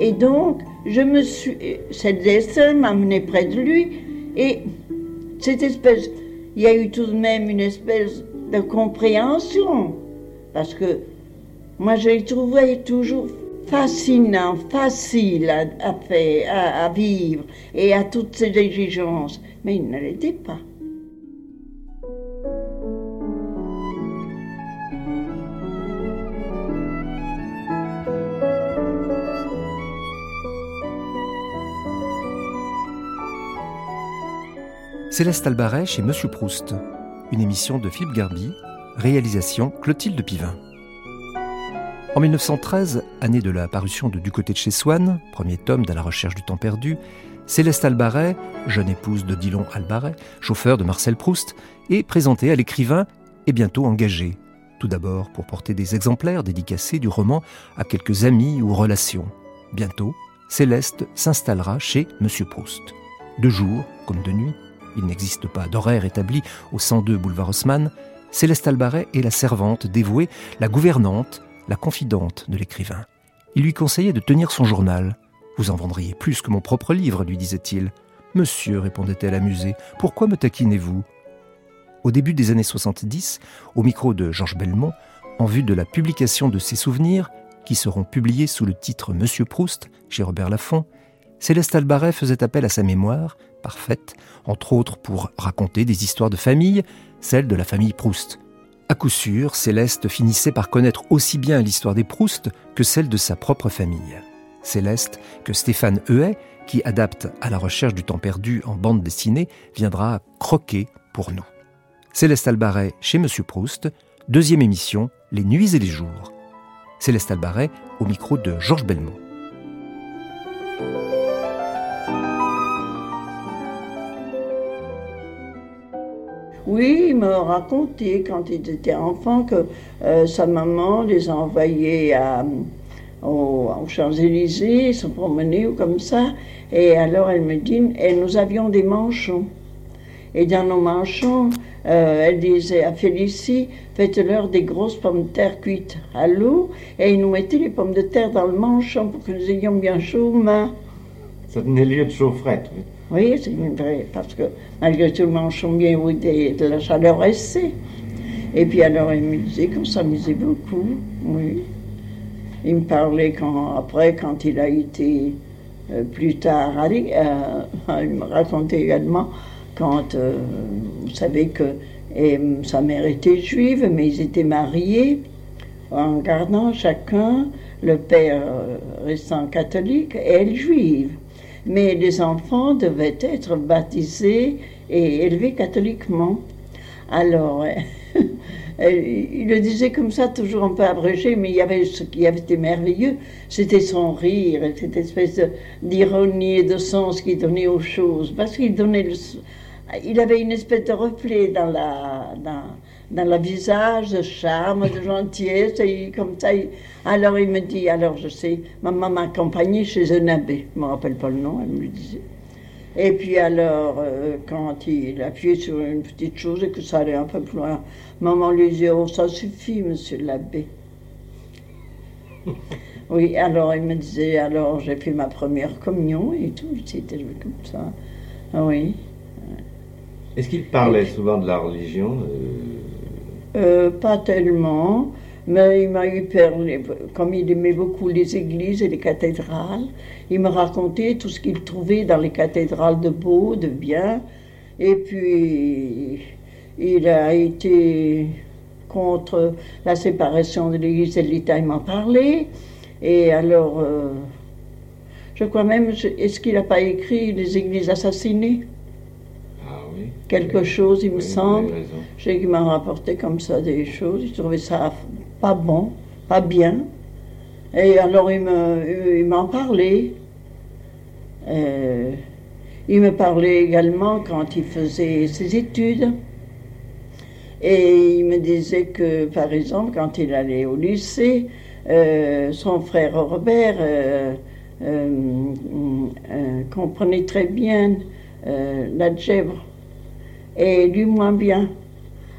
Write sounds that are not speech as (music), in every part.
Et donc, je me suis. Cette dessin m'a amené près de lui. Et cette espèce. Il y a eu tout de même une espèce de compréhension. Parce que moi, je l'ai trouvé toujours fascinant, facile à, faire, à, vivre et à toutes ces exigences. Mais il ne l'était pas. Céleste Albaret chez Monsieur Proust, une émission de Philippe Garby, réalisation Clotilde Pivin. En 1913, année de la parution de Du côté de chez Swann, premier tome de la recherche du temps perdu, Céleste Albaret, jeune épouse de Dillon Albaret, chauffeur de Marcel Proust, est présentée à l'écrivain et bientôt engagée. Tout d'abord pour porter des exemplaires dédicacés du roman à quelques amis ou relations. Bientôt, Céleste s'installera chez Monsieur Proust. De jour comme de nuit, il n'existe pas d'horaire établi au 102 boulevard Haussmann, Céleste Albaret est la servante dévouée, la gouvernante, la confidente de l'écrivain. Il lui conseillait de tenir son journal. Vous en vendriez plus que mon propre livre, lui disait-il. Monsieur, répondait-elle amusée, pourquoi me taquinez-vous? Au début des années 70, au micro de Georges Belmont, en vue de la publication de ses souvenirs, qui seront publiés sous le titre Monsieur Proust, chez Robert Laffont, Céleste Albaret faisait appel à sa mémoire, parfaite, entre autres pour raconter des histoires de famille, celle de la famille Proust. À coup sûr, Céleste finissait par connaître aussi bien l'histoire des Proust que celle de sa propre famille. Céleste, que Stéphane Huet, qui adapte à la recherche du temps perdu en bande dessinée, viendra croquer pour nous. Céleste Albaret chez Monsieur Proust, deuxième émission, Les nuits et les jours. Céleste Albaret au micro de Georges Belmont. Oui, il m'a raconté quand il était enfant que euh, sa maman les a envoyés à, aux, Champs-Élysées, se promener ou comme ça. Et alors elle me dit, et nous avions des manchons. Et dans nos manchons, euh, elle disait à Félicie, faites-leur des grosses pommes de terre cuites à l'eau, et il nous mettait les pommes de terre dans le manchon pour que nous ayons bien chaud aux mains. Ça tenait lieu de chaufferette, oui. Oui, c'est vrai, parce que malgré tout, le manchon bien où de la chaleur restée. Et puis alors, il me disait qu'on s'amusait beaucoup, oui. Il me parlait quand, après, quand il a été euh, plus tard allé, euh, (laughs) il me racontait également quand, euh, vous savez que et, sa mère était juive, mais ils étaient mariés en gardant chacun le père restant catholique et elle juive mais les enfants devaient être baptisés et élevés catholiquement. Alors, (laughs) il le disait comme ça, toujours un peu abrégé, mais il y avait ce qui avait été merveilleux, c'était son rire, cette espèce d'ironie et de sens qu'il donnait aux choses, parce qu'il donnait il avait une espèce de reflet dans la, dans le visage, de charme, de gentillesse, et comme ça. alors il me dit, alors je sais, maman m'a accompagné chez un abbé, je ne me rappelle pas le nom, elle me le disait. Et puis alors, euh, quand il appuyait sur une petite chose et que ça allait un peu plus loin, maman lui disait, oh ça suffit, monsieur l'abbé. (laughs) oui, alors il me disait, alors j'ai fait ma première communion et tout, c'était comme ça. Ah oui. Est-ce qu'il parlait souvent de la religion euh, euh, pas tellement, mais il m'a eu parlé, comme il aimait beaucoup les églises et les cathédrales, il me racontait tout ce qu'il trouvait dans les cathédrales de beau, de bien. Et puis, il a été contre la séparation de l'Église et de l'État, il m'en parlait. Et alors, euh, je crois même, est-ce qu'il n'a pas écrit Les Églises assassinées? Quelque chose, il me semble. Qu'il m'a rapporté comme ça des choses. Il trouvait ça pas bon, pas bien. Et alors il m'en parlait. Euh, il me parlait également quand il faisait ses études. Et il me disait que, par exemple, quand il allait au lycée, euh, son frère Robert euh, comprenait très bien l'algèbre et lui moins bien.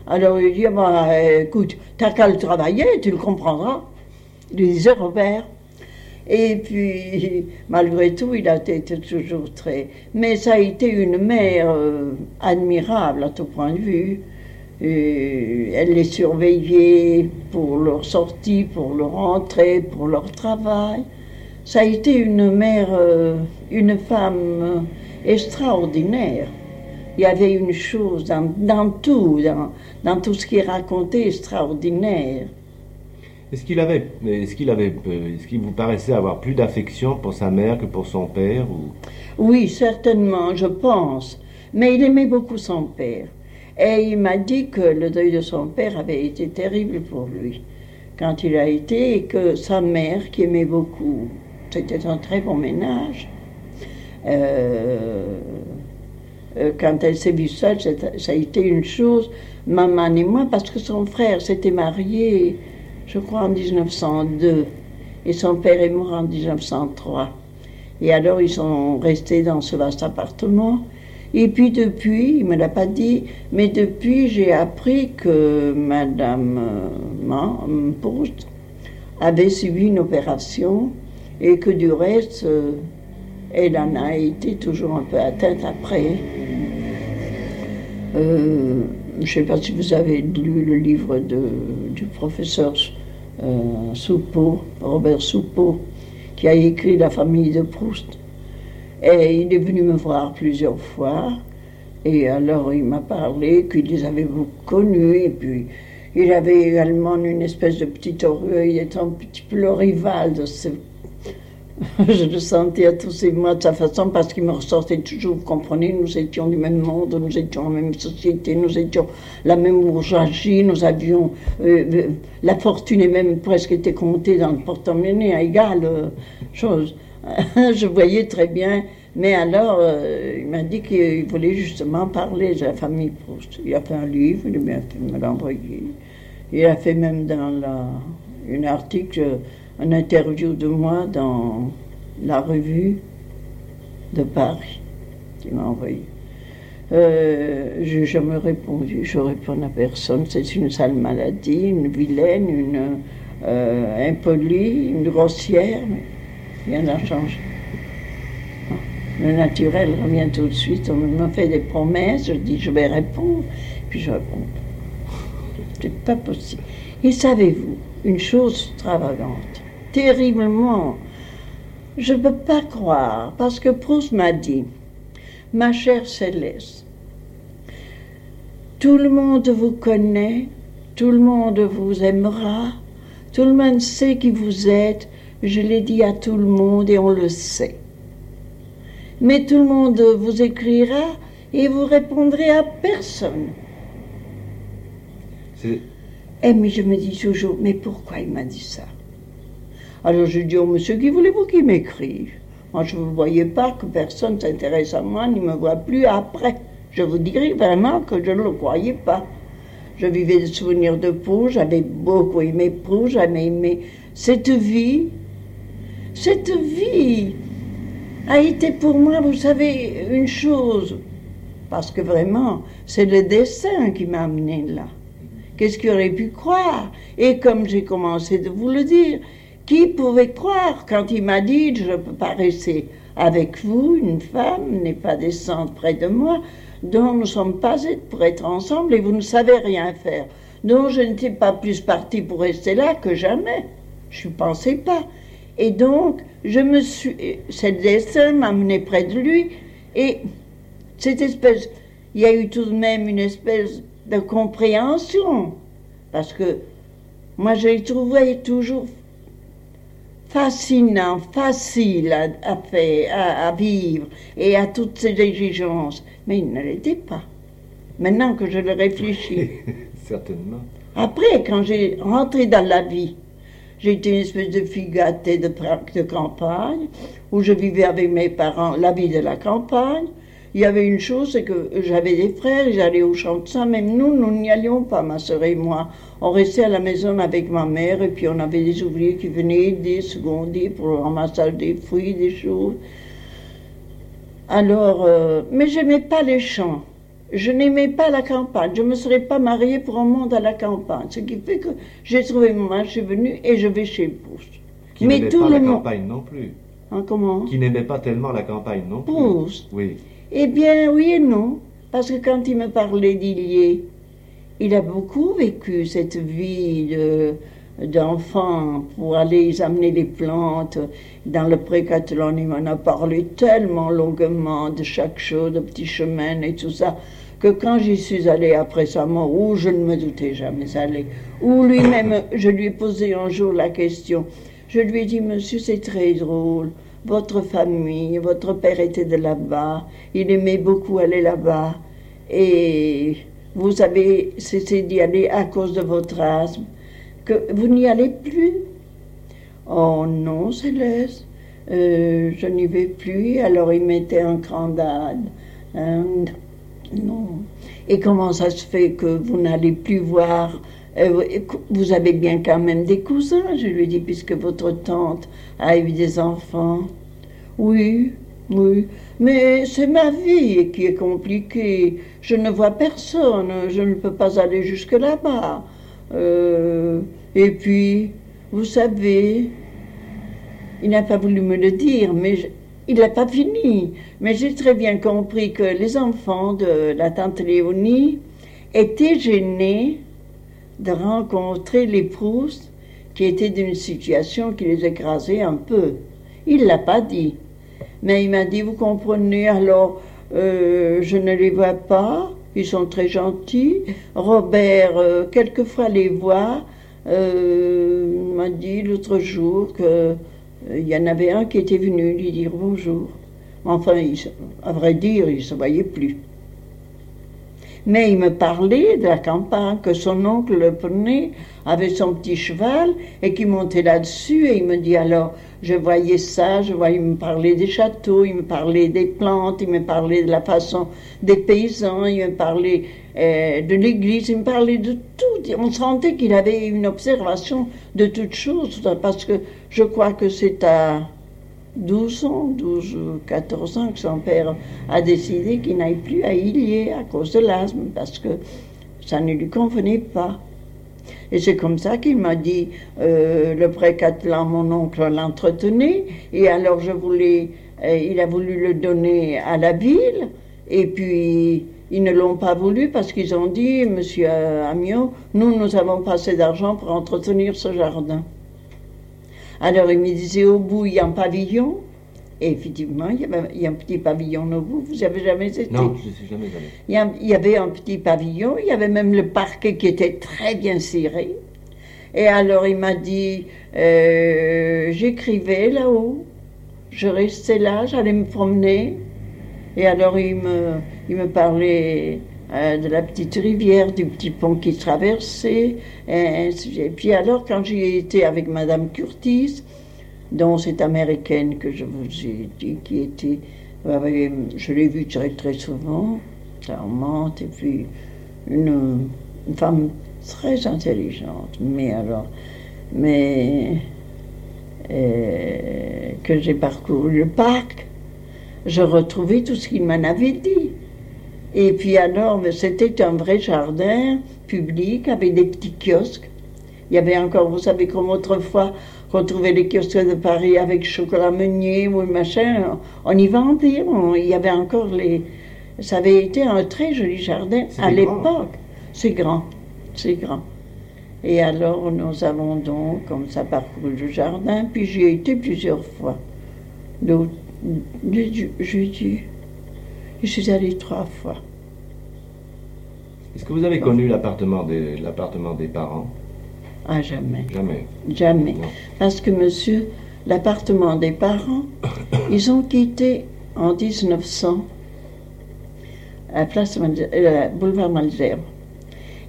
Alors il dit, bah, écoute, t'as qu'à le travailler, tu le comprendras. Il disait Robert. Et puis, (laughs) malgré tout, il a été toujours très... Mais ça a été une mère euh, admirable à tout point de vue. elle les surveillait pour leur sortie, pour leur entrée, pour leur travail. Ça a été une mère, euh, une femme extraordinaire. Il y avait une chose dans, tout, dans, dans tout ce qui est raconté extraordinaire. Est-ce qu'il avait, est-ce qu'il avait, est-ce qu'il vous paraissait avoir plus d'affection pour sa mère que pour son père ou... Oui, certainement, je pense. Mais il aimait beaucoup son père. Et il m'a dit que le deuil de son père avait été terrible pour lui quand il a été et que sa mère, qui aimait beaucoup, c'était un très bon ménage, euh, euh, quand elle s'est vue seule, ça a été une chose, maman et moi, parce que son frère s'était marié je crois en 1902, et son père est mort en 1903. Et alors ils sont restés dans ce vaste appartement. Et puis depuis, il ne me l'a pas dit, mais depuis j'ai appris que Madame euh, Proust avait subi une opération et que du reste, euh, elle en a été toujours un peu atteinte après. Euh, je ne sais pas si vous avez lu le livre de, du professeur euh, Robert Soupeau, qui a écrit La famille de Proust. Et il est venu me voir plusieurs fois. Et alors il m'a parlé qu'il les avait beaucoup connus. Et puis il avait également une espèce de petit orgueil, étant un petit peu le rival de ce je le sentais à tous ces mois de sa façon parce qu'il me ressortait toujours, vous comprenez, nous étions du même monde, nous étions la même société, nous étions la même bourgeoisie, nous avions euh, euh, la fortune et même presque été comptée dans le porte-monnaie à égale euh, chose. (laughs) je voyais très bien, mais alors il m'a dit qu'il voulait justement parler de la famille Proust. Il a fait un livre, il a bien fait me l'envoyer. Il a fait même dans la, un article un interview de moi dans la revue de Paris qui m'a envoyé. Euh, je n'ai jamais répondu, je réponds à personne. C'est une sale maladie, une vilaine, une euh, impolie, une grossière, mais rien n'a changé. Le naturel revient tout de suite. On me fait des promesses, je dis je vais répondre, puis je réponds. C'est pas possible. Et savez-vous, une chose extravagante, terriblement. Je ne peux pas croire, parce que Proust m'a dit, ma chère Céleste, tout le monde vous connaît, tout le monde vous aimera, tout le monde sait qui vous êtes, je l'ai dit à tout le monde et on le sait. Mais tout le monde vous écrira et vous répondrez à personne. Et eh, mais je me dis toujours, mais pourquoi il m'a dit ça? Alors je dis au monsieur, qui voulez-vous qu'il m'écrive? Moi, je ne voyais pas que personne s'intéresse à moi, ni me voit plus après. Je vous dirais vraiment que je ne le croyais pas. Je vivais des souvenirs de Pau, j'avais beaucoup aimé Pau, j'avais aimé cette vie. Cette vie a été pour moi, vous savez, une chose. Parce que vraiment, c'est le dessin qui m'a amené là. Qu'est-ce qu'il aurait pu croire? Et comme j'ai commencé de vous le dire, qui pouvait croire quand il m'a dit je ne peux pas rester avec vous, une femme n'est pas descendre près de moi, dont nous ne sommes pas pour être ensemble et vous ne savez rien faire. Donc je n'étais pas plus partie pour rester là que jamais. Je ne pensais pas. Et donc, je me suis. Cette dessin m'a amené près de lui et cette espèce. Il y a eu tout de même une espèce de compréhension. Parce que moi, je l'ai trouvé toujours fascinant, facile à, faire, à, vivre et à toutes ces exigences. Mais il ne l'était pas. Maintenant que je le réfléchis. (laughs) Certainement. Après, quand j'ai rentré dans la vie, j'ai été une espèce de fille gâtée de, de campagne, où je vivais avec mes parents la vie de la campagne. Il y avait une chose, c'est que j'avais des frères, ils allaient au champ de ça, même nous, nous n'y allions pas, ma soeur et moi. On restait à la maison avec ma mère et puis on avait des ouvriers qui venaient aider, seconder pour le ramassage des fruits, des choses. Alors, euh, mais je n'aimais pas les champs. Je n'aimais pas la campagne. Je ne me serais pas mariée pour un monde à la campagne. Ce qui fait que j'ai trouvé mon âge, je suis venue et je vais chez Proust. Qui Mais n'aimait tout pas le la monde- campagne non plus. Hein, comment? Qui n'aimait pas tellement la campagne non plus. Proust? Oui. Eh bien, oui et non. Parce que quand il me parlait d'Illier, il a beaucoup vécu cette vie de- d'enfant pour aller amener des plantes dans le pré catalan. Il m'en a parlé tellement longuement de chaque chose, de petits chemins et tout ça, que quand j'y suis allée après sa mort, où je ne me doutais jamais aller, où lui-même, je lui ai posé un jour la question, je lui ai dit, monsieur, c'est très drôle. Votre famille, votre père était de là-bas, il aimait beaucoup aller là-bas, et vous avez cessé d'y aller à cause de votre asthme, que vous n'y allez plus. Oh non, Céleste, euh, je n'y vais plus. Alors il mettait en crandade. Hein, non. Et comment ça se fait que vous n'allez plus voir Vous avez bien quand même des cousins, je lui ai dit, puisque votre tante a eu des enfants. Oui, oui. Mais c'est ma vie qui est compliquée. Je ne vois personne. Je ne peux pas aller jusque là-bas. Euh, et puis, vous savez, il n'a pas voulu me le dire, mais il n'a pas fini. Mais j'ai très bien compris que les enfants de la tante Léonie étaient gênés de rencontrer les Proust qui étaient d'une situation qui les écrasait un peu. Il l'a pas dit. Mais il m'a dit, vous comprenez, alors euh, je ne les vois pas, ils sont très gentils. Robert, euh, quelquefois les voit, euh, m'a dit l'autre jour que euh, il y en avait un qui était venu lui dire bonjour. Enfin, il à vrai dire, il ne se voyait plus. Mais il me parlait de la campagne, que son oncle le prenait, avait son petit cheval, et qu'il montait là-dessus, et il me dit alors, je voyais ça, je voyais, il me parlait des châteaux, il me parlait des plantes, il me parlait de la façon des paysans, il me parlait euh, de l'église, il me parlait de tout. On sentait qu'il avait une observation de toutes choses, parce que je crois que c'est à 12 ans, 12 ou 14 ans que son père a décidé qu'il n'aille plus à Illier à cause de l'asthme, parce que ça ne lui convenait pas. Et c'est comme ça qu'il m'a dit, euh, le pré Catalan, mon oncle l'entretenait, et alors je voulais, euh, il a voulu le donner à la ville, et puis ils ne l'ont pas voulu parce qu'ils ont dit, Monsieur Amiot, nous, nous avons pas assez d'argent pour entretenir ce jardin. Alors il me disait, au bout, il y a un pavillon. Et effectivement, il y, avait, il y a un petit pavillon au bout. Vous n'avez jamais été? Non, je ne suis jamais allé. il y, a- il y avait un petit pavillon, il y avait même le parquet qui était très bien ciré. Et alors il m'a dit, euh, j'écrivais là-haut, je restais là, j'allais me promener. Et alors il me, il me parlait euh, de la petite rivière, du petit pont qui traversait. Et, puis alors quand j'y étais avec Madame Curtis, dont cette américaine que je vous ai dit, qui était, avait- je l'ai vue très très souvent, charmante, et puis une, une femme très intelligente, mais alors, mais euh, que j'ai parcouru le parc, je retrouvais tout ce qu'il m'en avait dit. Et puis alors, mais c'était un vrai jardin public avec des petits kiosques. Il y avait encore, vous savez, comme autrefois, qu'on trouvait les kiosques de Paris avec chocolat meunier ou machin, on y vendait, on- il y avait encore les... Ça avait été un très joli jardin à l'époque. C'est grand, c'est grand. Et alors, nous avons donc, comme ça, parcouru le jardin, puis j'y ai été plusieurs fois. L'autre- Jeudi, jeudi, je suis allée trois fois. Est-ce que vous avez connu l'appartement des, l'appartement des parents? Ah, jamais, Jamais. jamais. Non. Parce que, monsieur, l'appartement des parents, (coughs) ils ont quitté en 1900 à place euh, boulevard Malesherbes.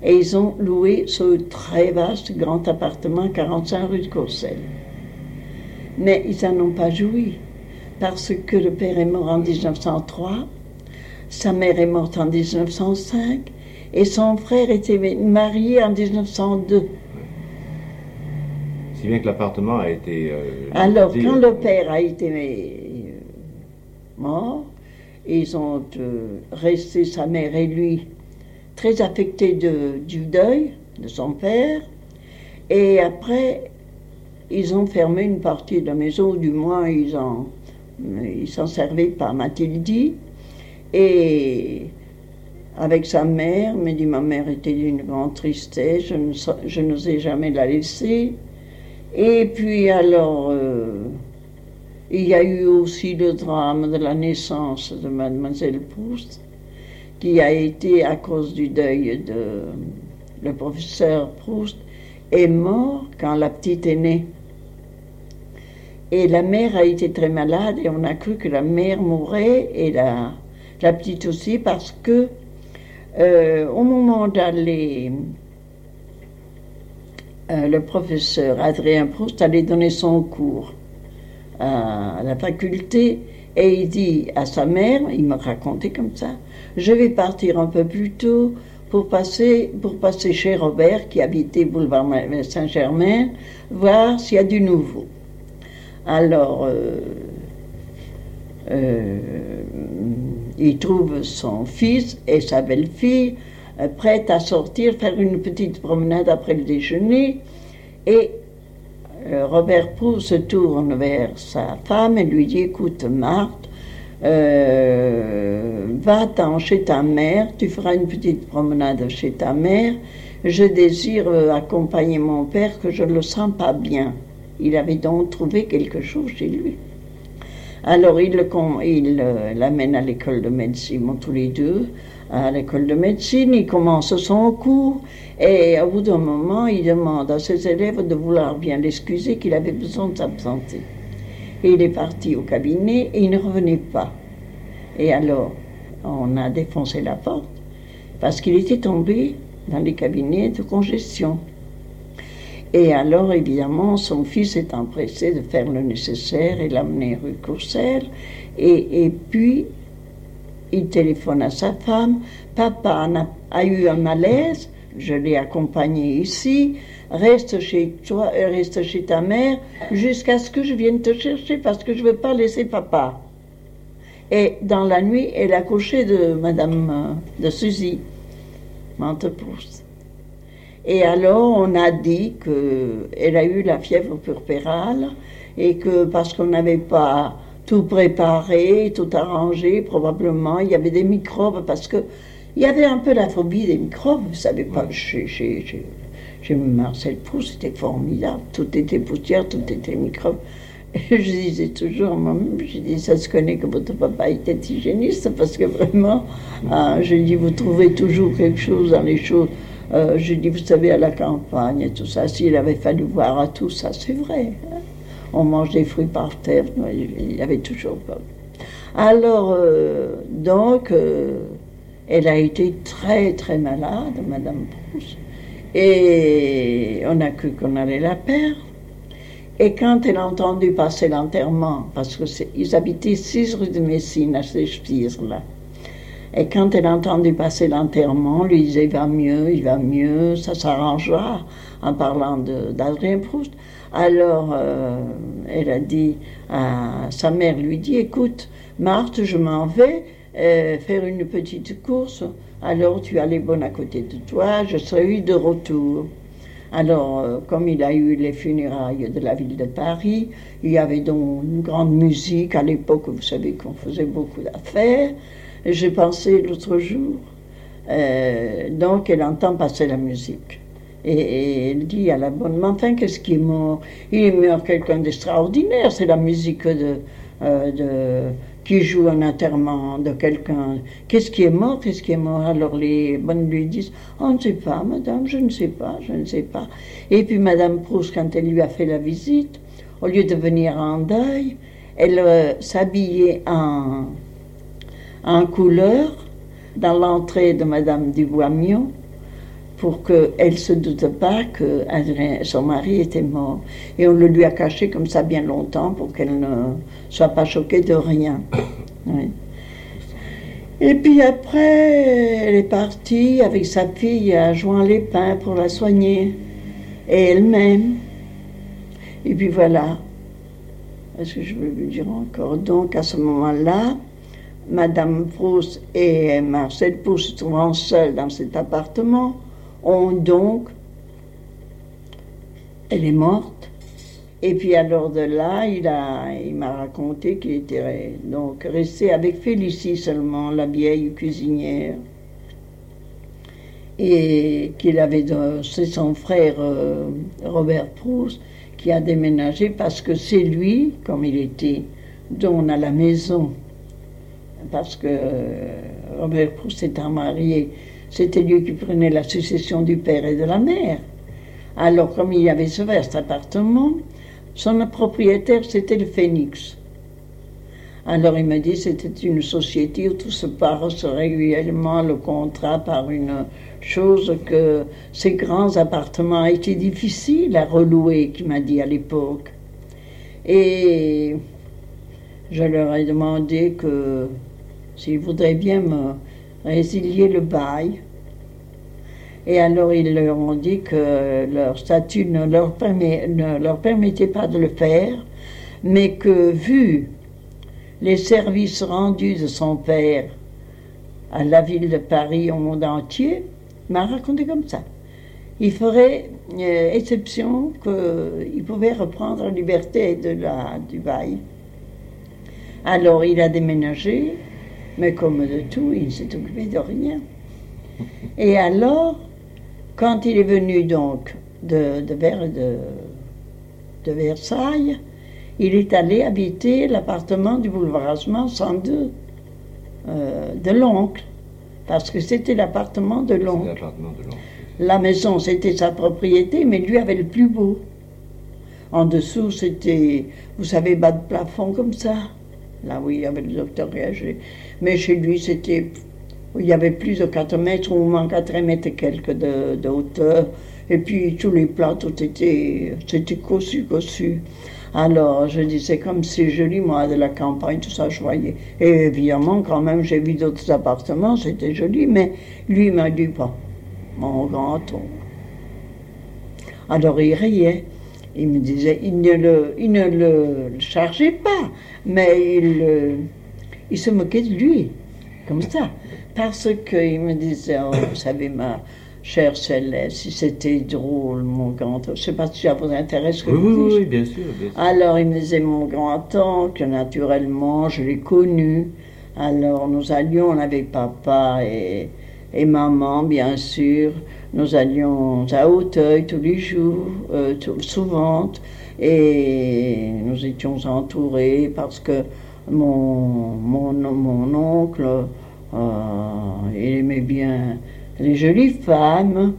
Et ils ont loué ce très vaste grand appartement, 45 rue de Courcelles. Mais ils n'en ont pas joui, parce que le père est mort en 1903, sa mère est morte en 1905, et son frère était marié en 1902. Si bien que l'appartement a été. euh, Alors, quand le père a été euh, mort, ils ont euh, resté, sa mère et lui, très affectés de, du deuil de son père. Et après, ils ont fermé une partie de la maison, ou du moins ils en, ils s'en servaient pas, m'a-t-il dit. Et avec sa mère, mais dit ma mère était d'une grande tristesse, je n'osais jamais la laisser. Et puis alors, euh, il y a eu aussi le drame de la naissance de mademoiselle Proust, qui a été à cause du deuil de le professeur Proust, est mort quand la petite est née. Et la mère a été très malade et on a cru que la mère mourrait et la, la petite aussi parce que euh, au moment d'aller, euh, le professeur Adrien Proust allait donner son cours à, la faculté et il dit à sa mère, il me racontait comme ça, je vais partir un peu plus tôt pour passer, pour passer chez Robert qui habitait boulevard Saint-Germain, voir s'il y a du nouveau. Alors, euh, il trouve son fils et sa belle-fille euh, prêts à sortir, faire une petite promenade après le déjeuner. Et Robert Proust se tourne vers sa femme et lui dit Écoute, Marthe, euh, va-t'en chez ta mère, tu feras une petite promenade chez ta mère. Je désire euh, accompagner mon père que je ne le sens pas bien. Il avait donc trouvé quelque chose chez lui. Alors il euh, l'amène à l'école de médecine, tous les deux, à l'école de médecine, il commence son cours et au bout d'un moment, il demande à ses élèves de vouloir bien l'excuser qu'il avait besoin de s'absenter. Il est parti au cabinet et il ne revenait pas. Et alors, on a défoncé la porte parce qu'il était tombé dans les cabinets de congestion. Et alors, évidemment, son fils est empressé de faire le nécessaire et l'amener rue Courcelles. Et, puis, il téléphone à sa femme. Papa a eu un malaise, je l'ai accompagné ici reste chez toi, euh, reste chez ta mère jusqu'à ce que je vienne te chercher parce que je ne veux pas laisser papa. Et dans la nuit, elle a couché de Madame euh, de Suzy, Montepousse. Et alors, on a dit qu'elle a eu la fièvre purpérale et que parce qu'on n'avait pas tout préparé, tout arrangé, probablement, il y avait des microbes parce que il y avait un peu la phobie des microbes, vous savez pas, chez, chez, chez chez Marcel Proust, c'était formidable. Tout était poussière, tout était microbe. (laughs) Et je disais toujours, moi-même, je dis, ça se connaît que votre papa était hygiéniste, parce que vraiment, euh, je dis, vous trouvez toujours quelque chose dans les choses. Euh, je dis, vous savez, à la campagne et tout ça, s'il avait fallu voir à tout ça, c'est vrai. Hein. On mange des fruits par terre, il y avait toujours pas. Alors, euh, donc, elle a été très, très malade, Madame Proust. Et on a cru qu'on allait la perdre. Et quand elle a entendu passer l'enterrement, parce qu'ils habitaient 6 rue de Messine, à ces là et quand elle a entendu passer l'enterrement, lui disait il va mieux, il va mieux, ça s'arrangera, en parlant d'Adrien Proust. Alors, euh, elle a dit, à, sa mère lui dit écoute, Marthe, je m'en vais euh, faire une petite course alors tu as les bonnes à côté de toi, je serai de retour. Alors, euh, comme il a eu les funérailles de la ville de Paris, il y avait donc une grande musique. À l'époque, vous savez qu'on faisait beaucoup d'affaires. J'ai pensé l'autre jour, euh, donc elle entend passer la musique. Et, elle dit à la bonne, mais enfin, qu'est-ce qui est mort? Il est mort quelqu'un d'extraordinaire, c'est la musique de, euh, de qui joue un enterrement de quelqu'un. Qu'est-ce qui est mort? Qu'est-ce qui est mort? Alors les bonnes lui disent On ne sait pas, madame, je ne sais pas, je ne sais pas. Et puis madame Proust, quand elle lui a fait la visite, au lieu de venir en deuil, elle euh, s'habillait en, en couleur dans l'entrée de madame Dubois-Mion pour qu'elle ne se doute pas que son mari était mort. Et on le lui a caché comme ça bien longtemps pour qu'elle ne soit pas choquée de rien. (coughs) Et puis après, elle est partie avec sa fille à les pins pour la soigner. Et elle-même. Et puis voilà. Est-ce que je veux lui dire encore? Donc à ce moment-là, Madame Proust et Marcel Proust se trouvant seuls dans cet appartement, ont donc, elle est morte, Et puis alors de là, il a, m'a raconté qu'il était donc resté avec Félicie seulement, la vieille cuisinière, et qu'il avait, c'est son frère euh, Robert Proust qui a déménagé parce que c'est lui, comme il était don à la maison, parce que euh, Robert Proust étant marié, c'était lui qui prenait la succession du père et de la mère. Alors comme il y avait ce vaste appartement, son propriétaire, c'était le Phénix. Alors il me dit c'était une société où tout se passe régulièrement le contrat par une chose que ces grands appartements étaient difficiles à relouer, qui m'a dit à l'époque. Et je leur ai demandé que s'ils voudraient bien me résilier le bail. Et alors ils leur ont dit que leur statut ne leur, permettait pas de le faire, mais que vu les services rendus de son père à la ville de Paris au monde entier, m'a raconté comme ça. Il ferait euh, exception qu'il pouvait reprendre la liberté de la, du bail. Alors il a déménagé, mais comme de tout, il s'est occupé de rien. Et alors, quand il est venu donc de, de, de, Versailles, il est allé habiter l'appartement du boulevard 102 euh, de l'oncle, parce que c'était l'appartement de l'oncle. La maison, c'était sa propriété, mais lui avait le plus beau. En dessous, c'était, vous savez, bas de plafond comme ça. Là où il y avait le docteur réagé. Mais chez lui, c'était il y avait plus de 4 mètres, ou moins 4 mètres et quelques de, hauteur. Et puis tous les plats, tout était, c'était cossu, cossu. Alors je disais, comme c'est joli, moi, de la campagne, tout ça, je voyais. Et évidemment, quand même, j'ai vu d'autres appartements, c'était joli, mais lui m'a dit pas, mon grand oncle. Alors il riait. Il me disait, il ne le, il ne le chargeait pas, mais il, il se moquait de lui, comme ça. Parce qu'il me disait, oh, vous savez, ma chère Céleste, si c'était drôle, mon grand je ne sais pas si ça vous intéresse que oui, oui, oui, bien sûr, bien sûr. Alors il me disait, mon grand-oncle, naturellement, je l'ai connu. Alors nous allions avec papa et, et maman, bien sûr. Nous allions à Hauteuil tous les jours, euh, souvent, et nous étions entourés parce que mon, mon, mon oncle Oh, il aimait bien les jolies femmes.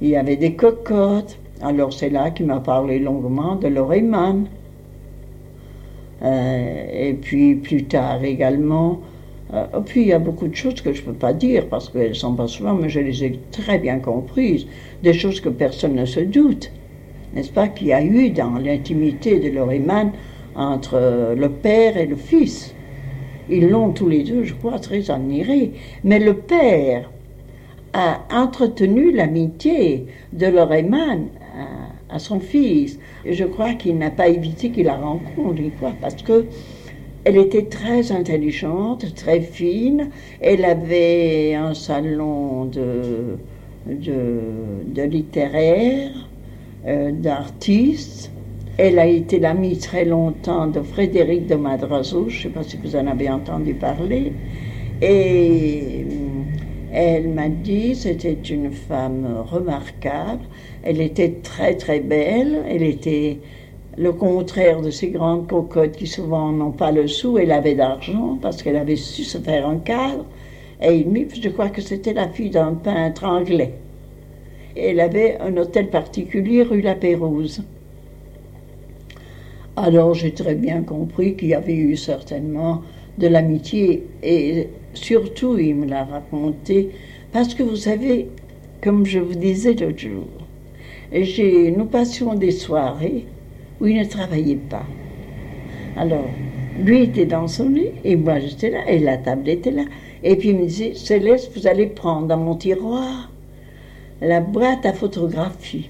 Il y avait des cocottes. Alors c'est là qu'il m'a parlé longuement de l'Oreman. Euh, et puis plus tard également. Euh, puis il y a beaucoup de choses que je ne peux pas dire parce qu'elles sont pas souvent, mais je les ai très bien comprises. Des choses que personne ne se doute. N'est-ce pas qu'il y a eu dans l'intimité de l'Oreman entre le père et le fils? Ils l'ont tous les deux, je crois, très admiré. Mais le père a entretenu l'amitié de Loreman à, son fils. Et je crois qu'il n'a pas évité qu'il la rencontre une fois, parce que elle était très intelligente, très fine. Elle avait un salon de, de, littéraire, euh, d'artistes. Elle a été l'amie très longtemps de Frédéric de Madrazo, je ne sais pas si vous en avez entendu parler. Et euh, elle m'a dit, c'était une femme remarquable, elle était très très belle, elle était le contraire de ces grandes cocottes qui souvent n'ont pas le sou, elle avait d'argent parce qu'elle avait su se faire un cadre. Et je crois que c'était la fille d'un peintre anglais. Elle avait un hôtel particulier rue La Pérouse. Alors j'ai très bien compris qu'il y avait eu certainement de l'amitié et surtout il me l'a raconté parce que vous savez, comme je vous disais l'autre jour, nous passions des soirées où il ne travaillait pas. Alors, lui était dans son lit et moi j'étais là et la table était là. Et puis il me disait, Céleste, vous allez prendre dans mon tiroir la boîte à photographie.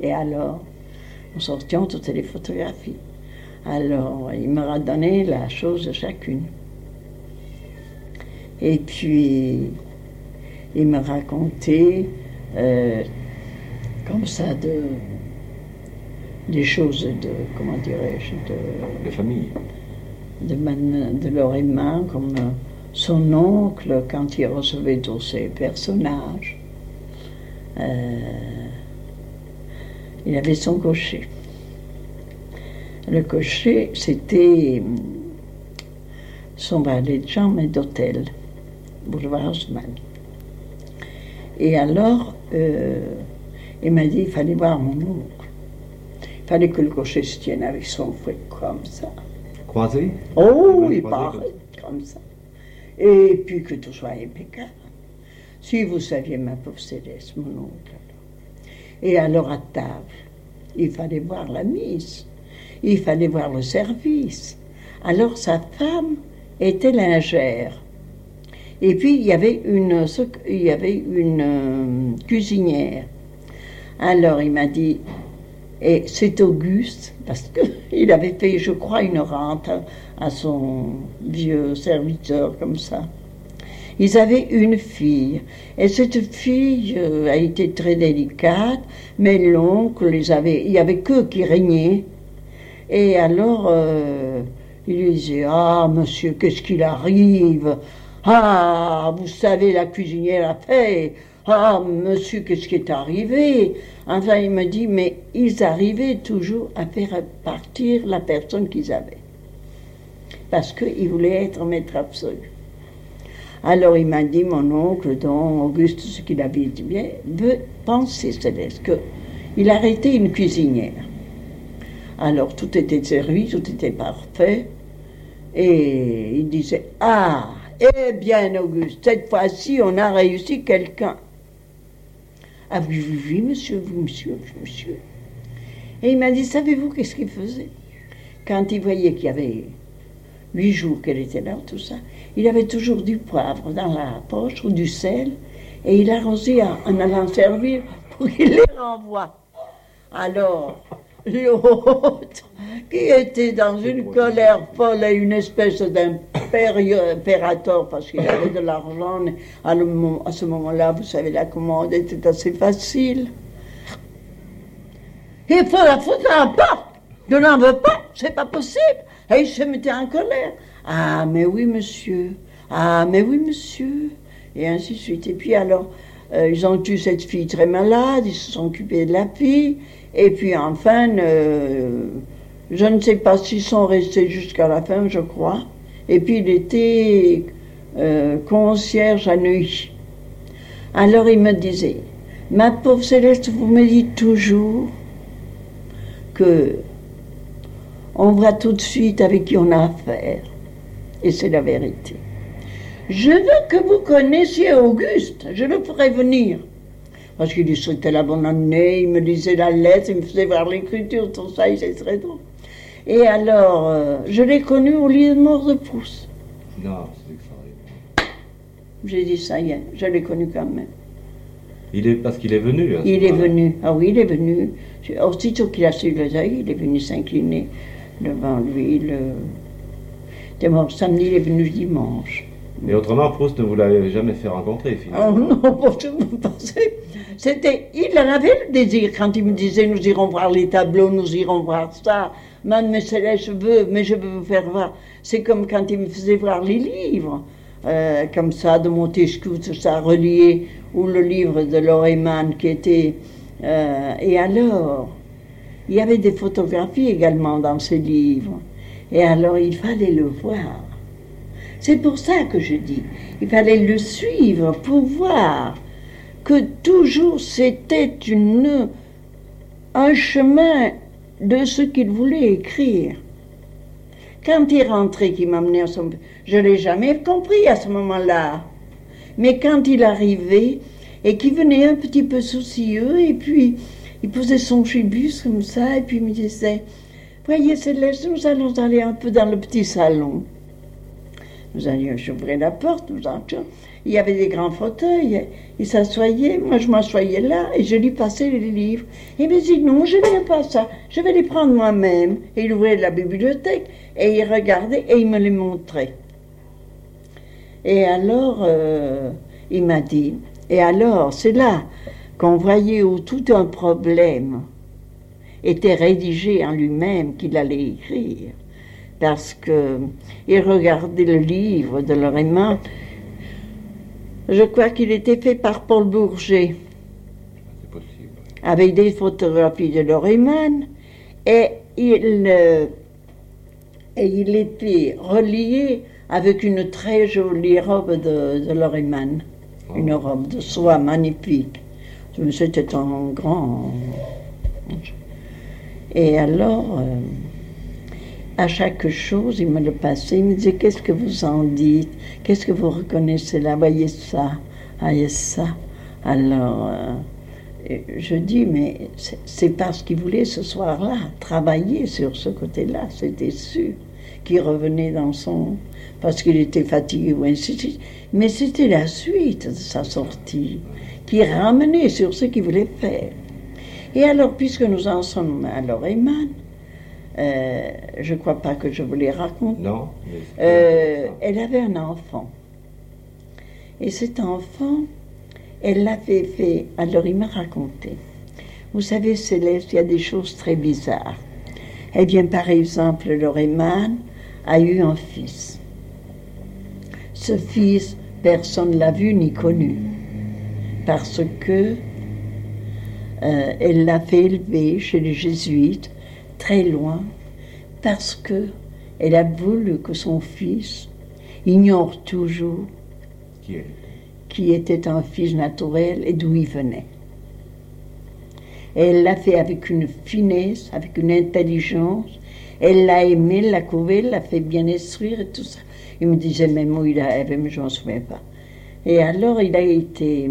Et alors, nous sortions toutes les photographies. Alors, il m'aura donné la chose de chacune. Et puis, il me racontait euh, comme ça de, des choses de, comment dirais-je, de, De famille. de, Man- de Lorrain, comme euh, son oncle, quand il recevait tous ces personnages. Euh, il avait son cocher. Le cocher, c'était son valet de chambre et d'hôtel, boulevard Haussmann. Et alors, euh, il m'a dit, il fallait voir mon oncle. Il fallait que le cocher se tienne avec son fouet comme ça. Croisé? Oh, il paraît comme ça. Et puis que tout soit impeccable. Si vous saviez, ma pauvre Céleste, mon oncle. Et alors à table, il fallait voir la mise, il fallait voir le service. Alors sa femme était lingère. Et puis il y avait une, il y avait une euh, cuisinière. Alors il m'a dit, et c'est Auguste, parce qu'il (laughs) avait fait, je crois, une rente à, son vieux serviteur comme ça. Ils avaient une fille, et cette fille euh, a été très délicate, mais l'oncle les avait, il y avait qu'eux qui régnaient. Et alors, euh, il lui disait, ah, monsieur, qu'est-ce qu'il arrive? Ah, vous savez, la cuisinière a fait. Ah, monsieur, qu'est-ce qui est arrivé? Enfin, il me dit, mais ils arrivaient toujours à faire partir la personne qu'ils avaient. Parce qu'ils voulaient être maître absolu. Alors il m'a dit, mon oncle, dont Auguste, ce qu'il avait dit bien, veut penser, Céleste, qu'il arrêtait une cuisinière. Alors tout était servi, tout était parfait. Et il disait, ah, eh bien Auguste, cette fois-ci, on a réussi quelqu'un. Ah oui, oui, oui, monsieur, oui, monsieur, monsieur. Et il m'a dit, savez-vous qu'est-ce qu'il faisait? Quand il voyait qu'il y avait huit jours qu'elle était là, tout ça, il avait toujours du poivre dans la poche ou du sel, et il arrosait en, en allant servir pour qu'il les renvoie. Alors, l'autre, (laughs) qui était dans une colère folle et une espèce d'impérateur, parce qu'il avait de l'argent, à, à ce moment-là, vous savez, la commande était assez facile. Il faut la foutre à la porte. Je n'en veux pas, c'est pas possible. Et il se mettait en colère. Ah, mais oui, monsieur. Ah, mais oui, monsieur. Et ainsi de suite. Et puis alors, euh, ils ont eu cette fille très malade, ils se sont occupés de la fille. Et puis enfin, euh, je ne sais pas s'ils sont restés jusqu'à la fin, je crois. Et puis il était euh, concierge à Neuilly. Alors il me disait, ma pauvre Céleste, vous me dites toujours que on voit tout de suite avec qui on a affaire. Et c'est la vérité. Je veux que vous connaissiez Auguste, je le ferai venir. Parce qu'il lui souhaitait la bonne année, il me lisait la lettre, il me faisait voir l'écriture, tout ça, il c'est très drôle. Et alors, euh, je l'ai connu au lit de mort de Proust. Non, c'est extraordinaire. J'ai dit, ça y est, je l'ai connu quand même. Il est, parce qu'il est venu. ce Il est venu, ah oui, il est venu. Aussitôt qu'il a su le deuil, il est venu s'incliner devant lui. Le... Mort samedi, il est venu dimanche. Et autrement, Proust ne vous l'avez jamais fait rencontrer, Oh finalement. non, bon, je vous pensais. C'était, il en avait le désir quand il me disait nous irons voir les tableaux, nous irons voir ça. Mais Céleste, je veux, mais je veux vous faire voir. C'est comme quand il me faisait voir les livres, euh, comme ça, de Montesquieu, tout ça, relié, ou le livre de Loreman qui était. euh, et alors, il y avait des photographies également dans ces livres. Et alors, il fallait le voir. C'est pour ça que je dis, il fallait le suivre pour voir que toujours c'était une, un chemin de ce qu'il voulait écrire. Quand il rentrait, qu'il m'amenait à son... Je ne l'ai jamais compris à ce moment-là. Mais quand il arrivait et qu'il venait un petit peu soucieux, et puis il posait son chibus comme ça, et puis il me disait, voyez Céleste, nous allons aller un peu dans le petit salon. Nous allions, j'ouvrais la porte, nous entrions. Il y avait des grands fauteuils. Il s'assoyait, moi je m'assoyais là et je lui passais les livres. Il me dit non, je n'aime pas ça, je vais les prendre moi-même. Et il ouvrait la bibliothèque et il regardait et il me les montrait. Et alors, euh, il m'a dit, et alors, c'est là qu'on voyait où tout un problème. était rédigé en lui-même qu'il allait écrire. Parce que il regardait le livre de Lorraine. Je crois qu'il était fait par Paul Bourget. C'est possible. Avec des photographies de. Et il, euh, et il était relié avec une très jolie robe de, de Lorraine. Une robe de soie magnifique. C'était un grand. Et alors, euh, à chaque chose, il me le passait. Il me disait Qu'est-ce que vous en dites? Qu'est-ce que vous reconnaissez là Voyez ça, voyez ça. Alors, euh, je dis Mais c'est parce qu'il voulait ce soir-là travailler sur ce côté-là, c'était sûr. Qu'il revenait dans son. parce qu'il était fatigué ou ainsi de suite. Mais c'était la suite de sa sortie qui ramenait sur ce qu'il voulait faire. Et alors, puisque nous en sommes à Lorayman, euh, je ne crois pas que je vous les raconte. Non. Euh, elle avait un enfant. Et cet enfant, elle l'avait fait. Alors, il m'a raconté. Vous savez, Céleste, il y a des choses très bizarres. Eh bien, par exemple, Lorayman a eu un fils. Ce fils, personne ne l'a vu ni connu parce que euh, elle l'a fait élever chez les jésuites, très loin, parce que elle a voulu que son fils ignore toujours qui, qui était un fils naturel et d'où il venait. Et elle l'a fait avec une finesse, avec une intelligence. Elle l'a aimé, l'a couvé, l'a fait bien instruire et tout ça. Il me disait même où il a, mais je m'en souviens pas. Et alors, il a été,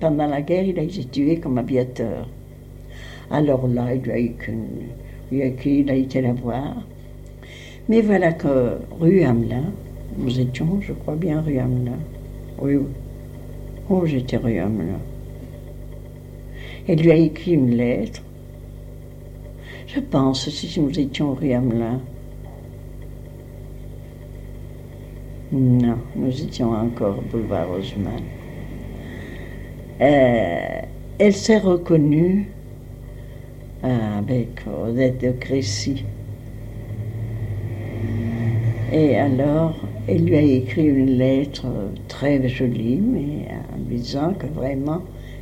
pendant la guerre, il a été tué comme aviateur. Alors là, il a, il a été la voir. Mais voilà que rue Hamelin, nous étions, je crois bien, rue Hamelin. Oui, oui. Oh, j'étais rue Hamelin. Elle lui a écrit une lettre. Je pense, si nous étions rue Hamelin, Non, nous étions encore boulevard Haussmann. Euh, elle s'est reconnue avec Odette de Crécy. Et alors, elle lui a écrit une lettre très jolie, mais en disant que vraiment,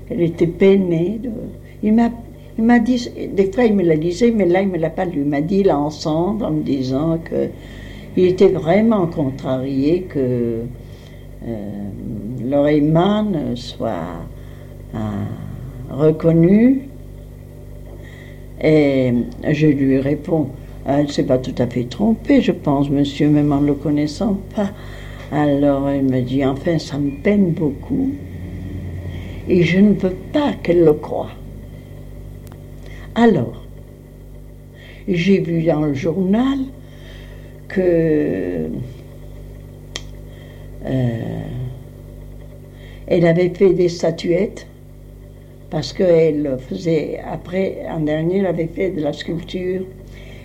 elle était peinée. Il m'a il m'a dit, des fois il me la disait, mais là il ne me l'a pas lu. Il m'a dit l'ensemble en me disant que il était vraiment contrarié que euh, soit euh, reconnu. Et je lui réponds, elle ne s'est pas tout à fait trompée, je pense, monsieur, même en ne le connaissant pas. Alors elle me dit, enfin, ça me peine beaucoup. Et je ne veux pas qu'elle le croie. Alors, j'ai vu dans le journal que euh, elle avait fait des statuettes parce qu'elle faisait, après, en dernier, elle avait fait de la sculpture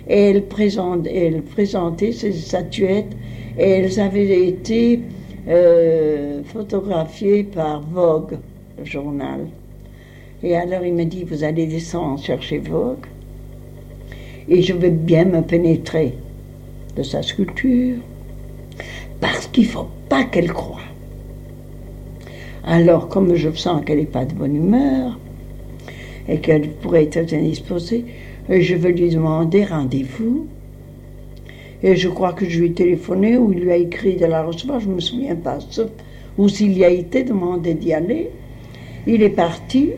et elle, présentait ces statuettes et elles avaient été euh, photographiées par Vogue, le journal. Et alors il me dit, vous allez descendre chercher Vogue et je vais bien me pénétrer de sa sculpture, parce qu'il ne faut pas qu'elle croie. Alors, comme je sens qu'elle n'est pas de bonne humeur et qu'elle pourrait être indisposée, je vais lui demander rendez-vous. Et je crois que je lui ai téléphoné ou il lui a écrit de la recevoir, je ne me souviens pas, ou s'il y a été demandé d'y aller. Il est parti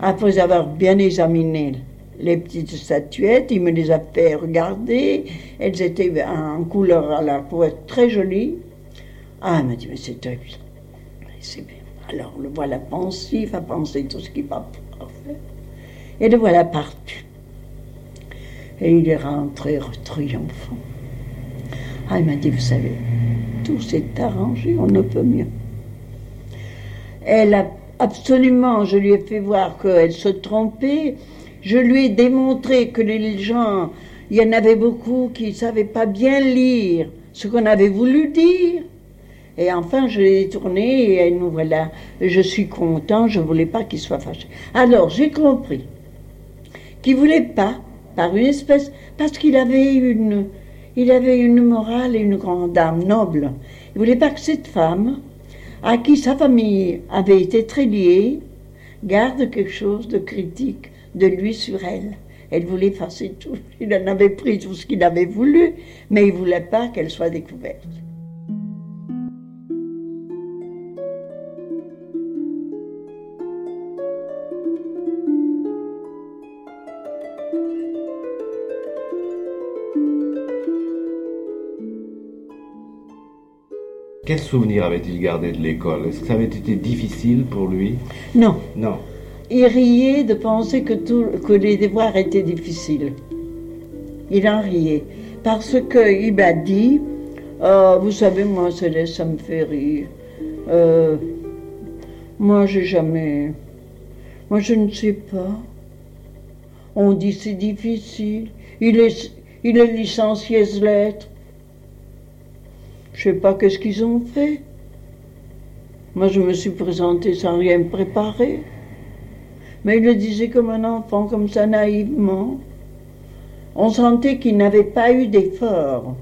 après avoir bien examiné les petites statuettes, il me les a fait regarder. Elles étaient en couleur à la peau très jolie. Ah, il m'a dit, mais c'est bien. Alors, le voilà pensif à penser tout ce qui va faire. Et le voilà parti. Et il est rentré triomphant. Ah, il m'a dit, vous savez, tout s'est arrangé, on ne peut mieux. Elle a absolument, je lui ai fait voir qu'elle se trompait je lui ai démontré que les gens, il y en avait beaucoup qui ne savaient pas bien lire ce qu'on avait voulu dire. Et enfin, je l'ai tourné et nous voilà. Je suis content, je ne voulais pas qu'il soit fâché. Alors, j'ai compris qui voulait pas, par une espèce, parce qu'il avait une, avait une morale et une grande âme noble. Il voulait pas que cette femme, à qui sa famille avait été très liée, garde quelque chose de critique de lui sur elle. Elle voulait effacer tout. Il en avait pris tout ce qu'il avait voulu, mais il voulait pas qu'elle soit découverte. Quel souvenir avait-il gardé de l'école? Est-ce que ça avait été difficile pour lui? Non, Non. il riait de penser que, tout- que les devoirs étaient difficiles. Il en riait. Parce qu'il m'a dit, Ah, vous savez, moi, Céleste, ça me fait rire. Euh, moi, j'ai jamais... Moi, je ne sais pas. On dit c'est difficile. Il est, il est licencié lettres. Je sais pas qu'est-ce qu'ils ont fait. Moi, je me suis présentée sans rien préparer. Mais il le disait comme un enfant, comme ça, naïvement. On sentait qu'il n'avait pas eu d'effort.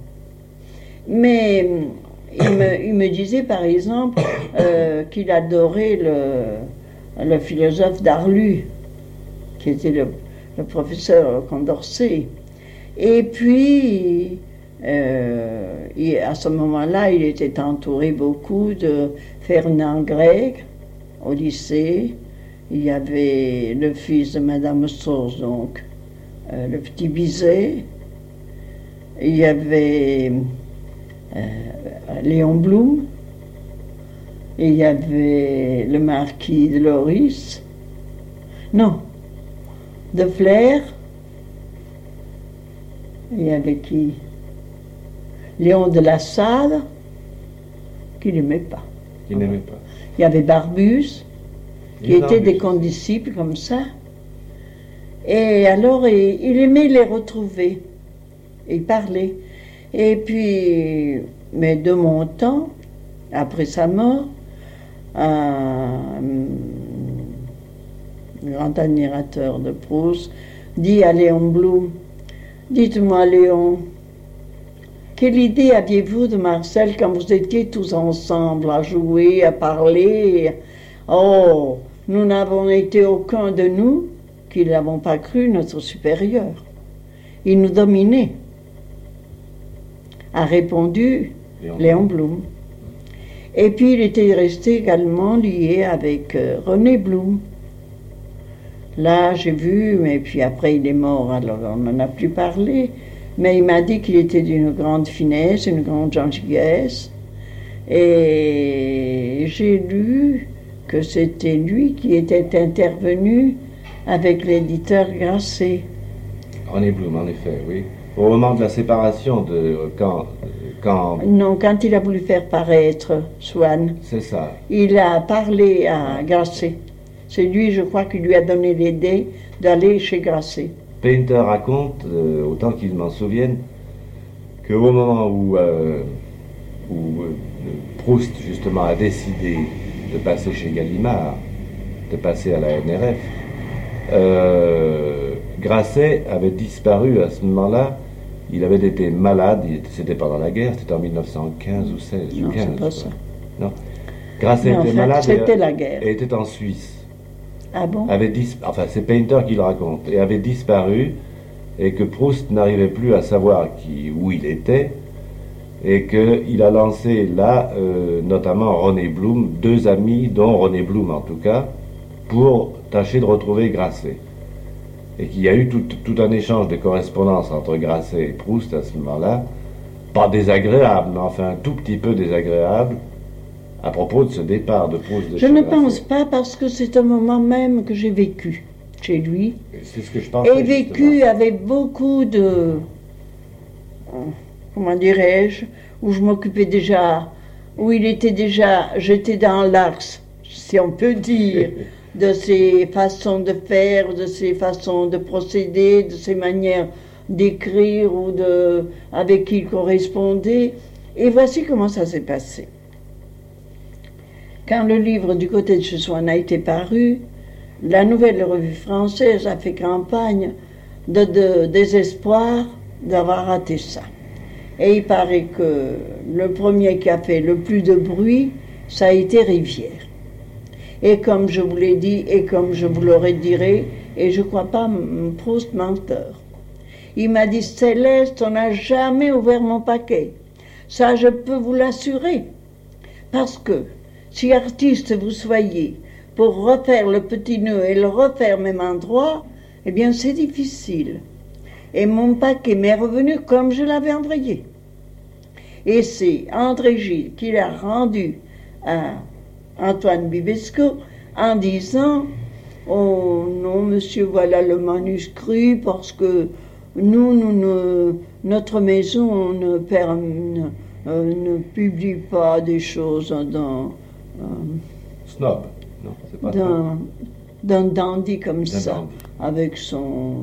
Mais hum, il me, disait, par exemple, euh, qu'il adorait le, philosophe Darlu, qui était le professeur Condorcet. Et puis, euh, il- à ce moment-là, il était entouré beaucoup de Fernand Gregg au lycée. Il y avait le fils de Madame Sauce, donc euh, le petit Bizet. Il y avait euh, Léon Blum. Il y avait le marquis de Loris. Non, de Flair. Il y avait qui? Léon de la Salle, qu'il n'aimait pas. Il n'aimait pas. Il y avait Barbus, qui étaient des condisciples comme ça. Et alors, il, il aimait les retrouver. Il parlait. Et puis, mais de mon temps, après sa mort, un grand admirateur de Proust dit à Léon Blum, Dites-moi Léon, quelle idée aviez-vous de Marcel quand vous étiez tous ensemble à jouer, à parler? Oh, nous n'avons été aucun de nous qui n'avons pas cru notre supérieur. Il nous dominait, a répondu Léon. Léon Blum. Et puis il était resté également lié avec euh, René Blum. Là, j'ai vu, mais puis après il est mort, alors on n'en a plus parlé. Mais il m'a dit qu'il était d'une grande finesse, une grande gentillesse. Et j'ai lu que c'était lui qui était intervenu avec l'éditeur Grasset. René Blum, en effet, oui. Au moment de la séparation de quand, quand Non, quand il a voulu faire paraître Swann, c'est ça. il a parlé à Grasset. C'est lui, je crois, qui lui a donné l'idée d'aller chez Grasset. Painter raconte, euh, autant qu'il m'en souvienne, qu'au moment où, euh, où euh, Proust justement a décidé de passer chez Gallimard, de passer à la NRF, euh, Grasset avait disparu à ce moment-là. Il avait été malade, c'était pendant la guerre, c'était en 1915 ou 16 ou Non, 15. c'est pas ça. Non. Grasset Mais en était fait, malade et- c'était la guerre. et était en Suisse Ah bon avait dis... enfin c'est Painter qui le raconte, et avait disparu, et que Proust n'arrivait plus à savoir qui, où il était, et qu'il a lancé là, euh, notamment René Blum, deux amis, dont René Blum en tout cas, pour tâcher de retrouver Grasset. Et qu'il y a eu tout, tout un échange de correspondance entre Grasset et Proust à ce moment-là, pas désagréable, mais enfin un tout petit peu désagréable, à propos de ce départ de Proust de Je ne pense pas parce que c'est un moment même que j'ai vécu chez lui. C'est ce que je pensais. Et vécu avec beaucoup de. Comment dirais-je Où je m'occupais déjà. Où il était déjà. J'étais dans l'axe, si on peut dire, (laughs) de ses façons de faire, de ses façons de procéder, de ses manières d'écrire ou de. avec qui il correspondait. Et voici comment ça s'est passé. Quand le livre du côté de chez Swann a été paru, la nouvelle revue française a fait campagne de, désespoir d'avoir raté ça. Et il paraît que le premier qui a fait le plus de bruit, ça a été Rivière. Et comme je vous l'ai dit, et comme je vous l'aurais diré, et je ne crois pas Proust menteur. Il m'a dit Céleste, on n'a jamais ouvert mon paquet. Ça, je peux vous l'assurer. Parce que si artiste vous soyez, pour refaire le petit nœud et le refaire même endroit, eh bien c'est difficile. Et mon paquet m'est revenu comme je l'avais envoyé. Et c'est André Gilles qui l'a rendu à Antoine Bibesco en disant Oh non, monsieur, voilà le manuscrit parce que nous, nous notre maison ne, euh, ne, publie pas des choses dans. Euh, Snob, non, c'est pas d'un dandy comme ça, avec son.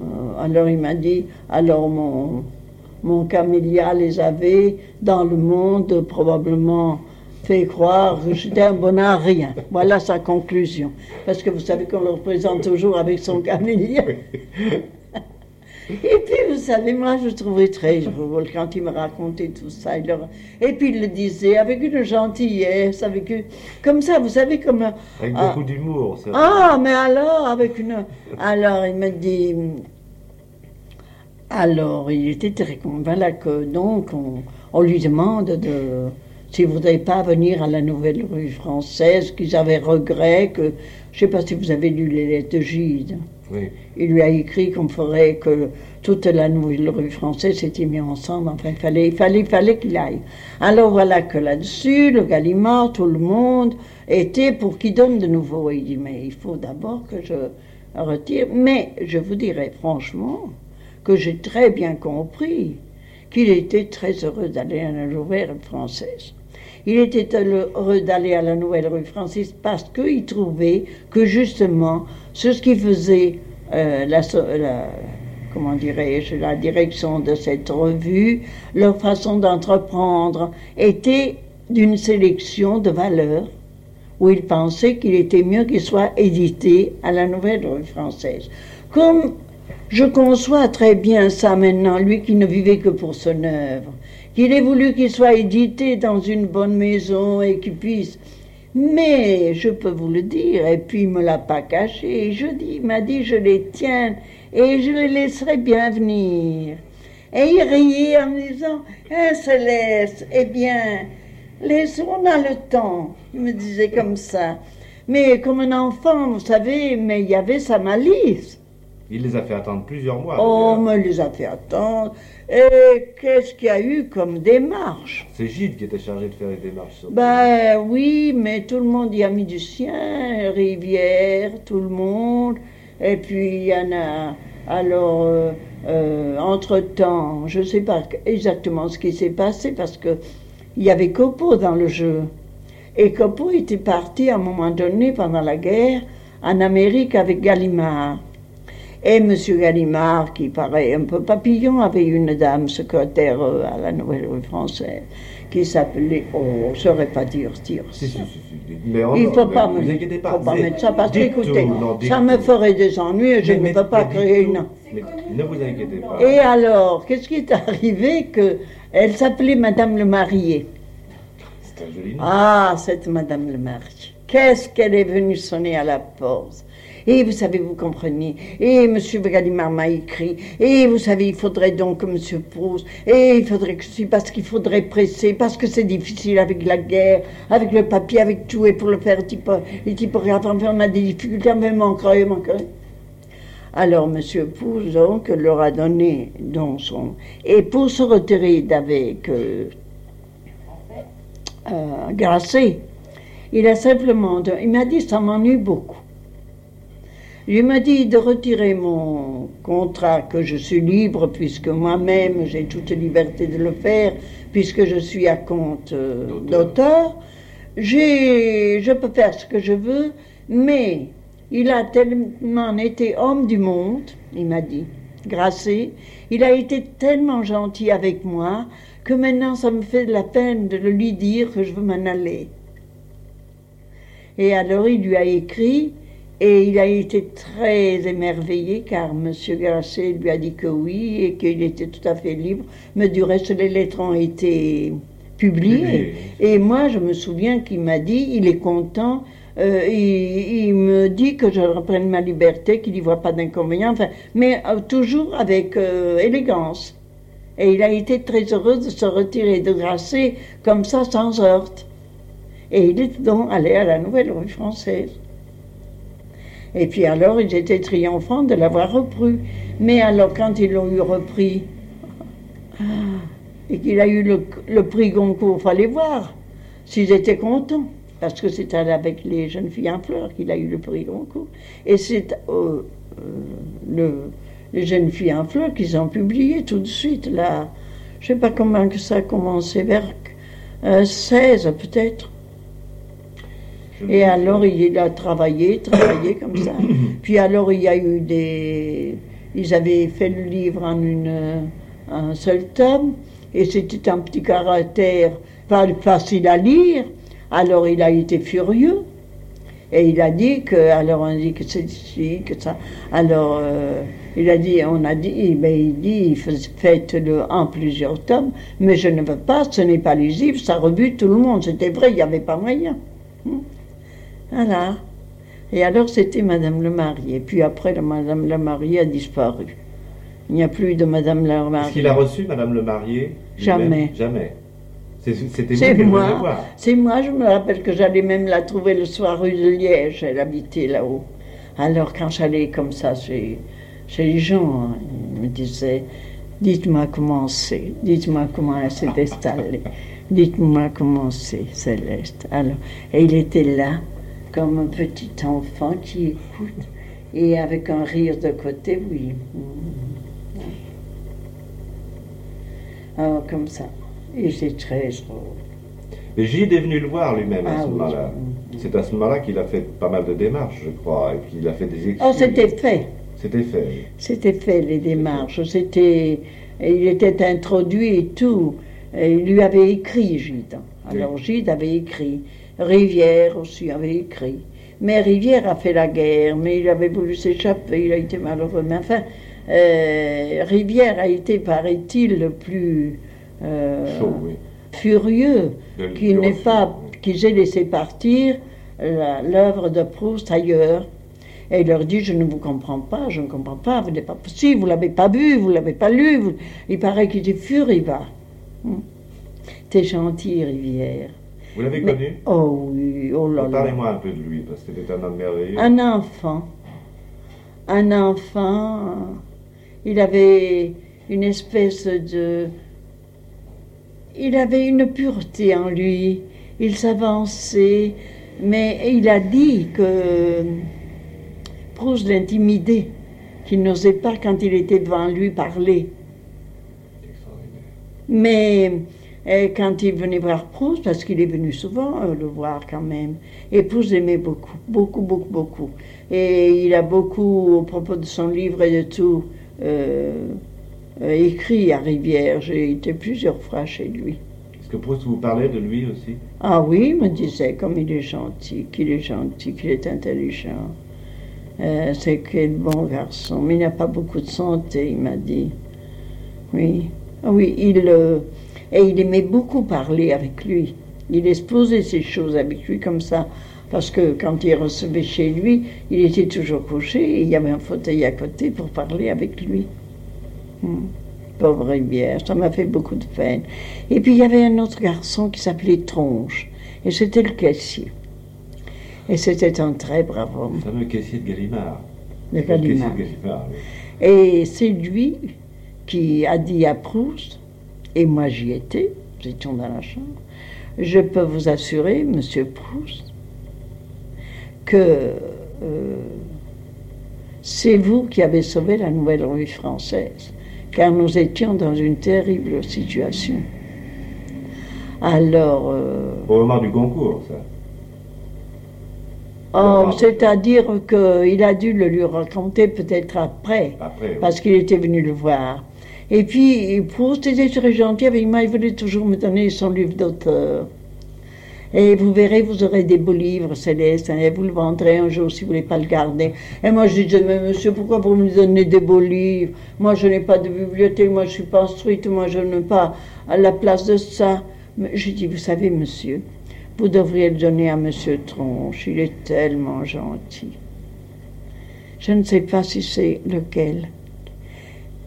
Euh, alors il m'a dit, alors mon, mon camélia les avait dans le monde probablement fait croire que j'étais un bon à rien. Voilà sa conclusion. Parce que vous savez qu'on le représente toujours avec son camélia. Et puis, vous savez, moi, je trouvais très drôle quand il me racontait tout ça. Et puis, il le disait avec une gentillesse, avec comme ça, vous savez, comme... Avec beaucoup ah. d'humour, ça. Ah, mais alors, avec une... Alors, il me dit... Alors, il était très convaincu. Que, donc, on, lui demande de... S'il ne voudrait pas venir à la Nouvelle Rue Française, qu'ils avaient regret, que... Je ne sais pas si vous avez lu les lettres de Gide. Il lui a écrit qu'on ferait que toute la nouvelle rue française s'était mise ensemble. Enfin, il fallait, il fallait, fallait qu'il aille. Alors voilà que là-dessus, le Gallimard, tout le monde était pour qu'il donne de nouveau. il dit, mais il faut d'abord que je retire. Mais je vous dirais franchement que j'ai très bien compris qu'il était très heureux d'aller à la nouvelle française. Il était heureux d'aller à la nouvelle rue française parce qu'il trouvait que justement, ce qui faisait euh, la, direction de cette revue, leur façon d'entreprendre était d'une sélection de valeurs où il pensait qu'il était mieux qu'il soit édité à la Nouvelle Revue Française. Comme je conçois très bien ça maintenant, lui qui ne vivait que pour son œuvre, qu'il ait voulu qu'il soit édité dans une bonne maison et qu'il puisse mais je peux vous le dire, et puis il me l'a pas caché. Je dis, il m'a dit, je les tiens et je les laisserai bien venir. Et il riait en me disant, hein, Céleste, eh bien, laissons, on a le temps. Il me disait comme ça. Mais comme un enfant, vous savez, mais il y avait sa malice. Il les a fait attendre plusieurs mois. Oh, mais il les a fait attendre. Et qu'est-ce qu'il y a eu comme démarche C'est Gilles qui était chargé de faire les démarches. Ben oui, mais tout le monde y a mis du sien. Rivière, tout le monde. Et puis il y en a. Alors, euh, euh, entre-temps, je ne sais pas exactement ce qui s'est passé parce que il y avait Copo dans le jeu. Et Copo était parti à un moment donné pendant la guerre en Amérique avec Gallimard. Et M. Gallimard, qui paraît un peu papillon, avait une dame secrétaire euh, à la Nouvelle Rue Française qui s'appelait, oh, je ne saurais pas dire, dire si, si, si, mais Il ne faut pas, me, faut pas mettre ça parce que, écoutez, ça me ferait des ennuis et je ne peux pas créer une... ne vous inquiétez pas. Et alors, qu'est-ce qui est arrivé que Elle s'appelait Madame le Marié. C'est un joli nom. Ah, cette Madame le Marié. Qu'est-ce qu'elle est venue sonner à la porte? Et vous savez, vous comprenez. Et M. Gallimard m'a écrit. Et vous savez, il faudrait donc que M. Proust. Et il faudrait que je parce qu'il faudrait presser, parce que c'est difficile avec la guerre, avec le papier, avec tout. Et pour le faire, type, les typographes, on a des difficultés, mais manquerait, manquerait. Alors M. Proust, donc, leur a donné donc son. Et pour se retirer d'avec euh, euh, Grasset, il a simplement. Il m'a dit ça m'ennuie beaucoup. Il m'a dit de retirer mon contrat, que je suis libre, puisque moi-même j'ai toute liberté de le faire, puisque je suis à compte euh, d'auteur. Je peux faire ce que je veux, mais il a tellement été homme du monde, il m'a dit, Gracé, il a été tellement gentil avec moi que maintenant ça me fait de la peine de lui dire que je veux m'en aller. Et alors il lui a écrit Et il a été très émerveillé car M. Grasset lui a dit que oui et qu'il était tout à fait libre. Mais du reste, les lettres ont été publiées. Et moi, je me souviens qu'il m'a dit, il est content. Euh, il, me dit que je reprenne ma liberté, qu'il n'y voit pas d'inconvénient, enfin, mais euh, toujours avec euh, élégance. Et il a été très heureux de se retirer de Grasset comme ça, sans heurte. Et il est donc allé à la Nouvelle Rue Française. Et puis alors, ils étaient triomphants de l'avoir repris. Mais alors, quand ils l'ont eu repris, ah, et qu'il a eu le, prix Goncourt, il fallait voir s'ils étaient contents. Parce que c'est avec les jeunes filles en fleurs qu'il a eu le prix Goncourt. Et c'est euh, euh, le, les jeunes filles en fleurs qu'ils ont publié tout de suite, là. Je ne sais pas comment que ça a commencé, vers 16 euh, peut-être. Et alors, il a travaillé, travaillé comme ça. (coughs) Puis alors, il y a eu des... Ils avaient fait le livre en une, un seul tome, et c'était un petit caractère pas facile à lire. Alors, il a été furieux. Et il a dit que, alors on dit que c'est ici, que ça. Alors, euh, il a dit, on a dit, ben, il dit, faites-le en plusieurs tomes, mais je ne veux pas, ce n'est pas lisible, ça rebute tout le monde. C'était vrai, il n'y avait pas moyen. Hmm. Voilà. Et alors c'était Madame le Marié. Puis après, Madame le Marié a disparu. Il n'y a plus de Madame le Marié. Est-ce qu'il a reçu Madame le Marié Jamais. Jamais. C'était moi. C'est moi, je me rappelle que j'allais même la trouver le soir rue de Liège. Elle habitait là-haut. Alors quand j'allais comme ça chez, chez les gens, hein, ils me disaient Dites-moi comment c'est, dites-moi comment elle s'est (laughs) installée, dites-moi comment c'est, Céleste. Alors, et il était là, comme un petit enfant qui écoute et avec un rire de côté, oui. Alors, comme ça. Et c'est très drôle. Mais Gide est venu le voir lui-même à ah ce moment-là. C'est à ce moment-là qu'il a fait pas mal de démarches, je crois, et qu'il a fait des excuses. Oh, c'était fait. C'était fait. C'était fait, les démarches. C'était, il était introduit et tout. il lui avait écrit, Gide. Alors, Gide avait écrit. Rivière aussi avait écrit. Mais Rivière a fait la guerre, mais il avait voulu s'échapper, il a été malheureux. Mais enfin, euh, Rivière a été, paraît-il, le plus euh, furieux qui n'ait pas, qu'ils aient laissé partir l'œuvre de Proust ailleurs. Et il leur dit, je ne vous comprends pas, je ne comprends pas, vous n'êtes pas possible, vous l'avez pas vu, vous l'avez pas lu. Il paraît qu'il était furieux. Hum. T'es gentil, Rivière. Vous l'avez connu Oh oui, oh là là. Parlez-moi un peu de lui, parce que c'était un homme merveilleux. Un enfant. Un enfant. Il avait une espèce de. Il avait une pureté en lui. Il s'avançait, mais il a dit que Proust l'intimidait, qu'il n'osait pas quand il était devant lui parler. Mais et quand il venait voir Proust, parce qu'il est venu souvent euh, le voir quand même, et Proust aimait beaucoup, beaucoup, beaucoup, beaucoup. Et il a beaucoup, au propos de son livre et de tout, euh, euh, écrit à Rivière. J'ai été plusieurs fois chez lui. Est-ce que Proust vous parlait de lui aussi? Ah oui, il me disait comme il est gentil, qu'il est gentil, qu'il est intelligent. c'est quel bon garçon, mais il n'a pas beaucoup de santé, il m'a dit. Oui, ah oui, il et il aimait beaucoup parler avec lui. Il exposait ces choses avec lui comme ça. Parce que quand il recevait chez lui, il était toujours couché et il y avait un fauteuil à côté pour parler avec lui. Hmm. Pauvre Rivière, ça m'a fait beaucoup de peine. Et puis il y avait un autre garçon qui s'appelait Tronche, et c'était le caissier. Et c'était un très brave homme. Le fameux caissier de Gallimard. De Gallimard. Et c'est lui qui a dit à Proust et moi j'y étais, nous étions dans la chambre, je peux vous assurer, monsieur Proust, que euh, c'est vous qui avez sauvé la nouvelle rue française, car nous étions dans une terrible situation. Alors. Euh, Au moment du concours, ça. Oh, c'est-à-dire qu'il a dû le lui raconter peut-être après, après parce qu'il était venu le voir. Et puis, Proust était très gentil avec moi, il voulait toujours me donner son livre d'auteur. Et vous verrez, vous aurez des beaux livres, Céleste, et vous le vendrez un jour si vous voulez pas le garder. Et moi, je disais, mais monsieur, pourquoi vous me donnez des beaux livres? Moi, je n'ai pas de bibliothèque, moi, je suis pas instruite, moi, je n'ai pas à la place de ça. Mais je dis, vous savez, monsieur, vous devriez le donner à monsieur Tronche, il est tellement gentil. Je ne sais pas si c'est lequel.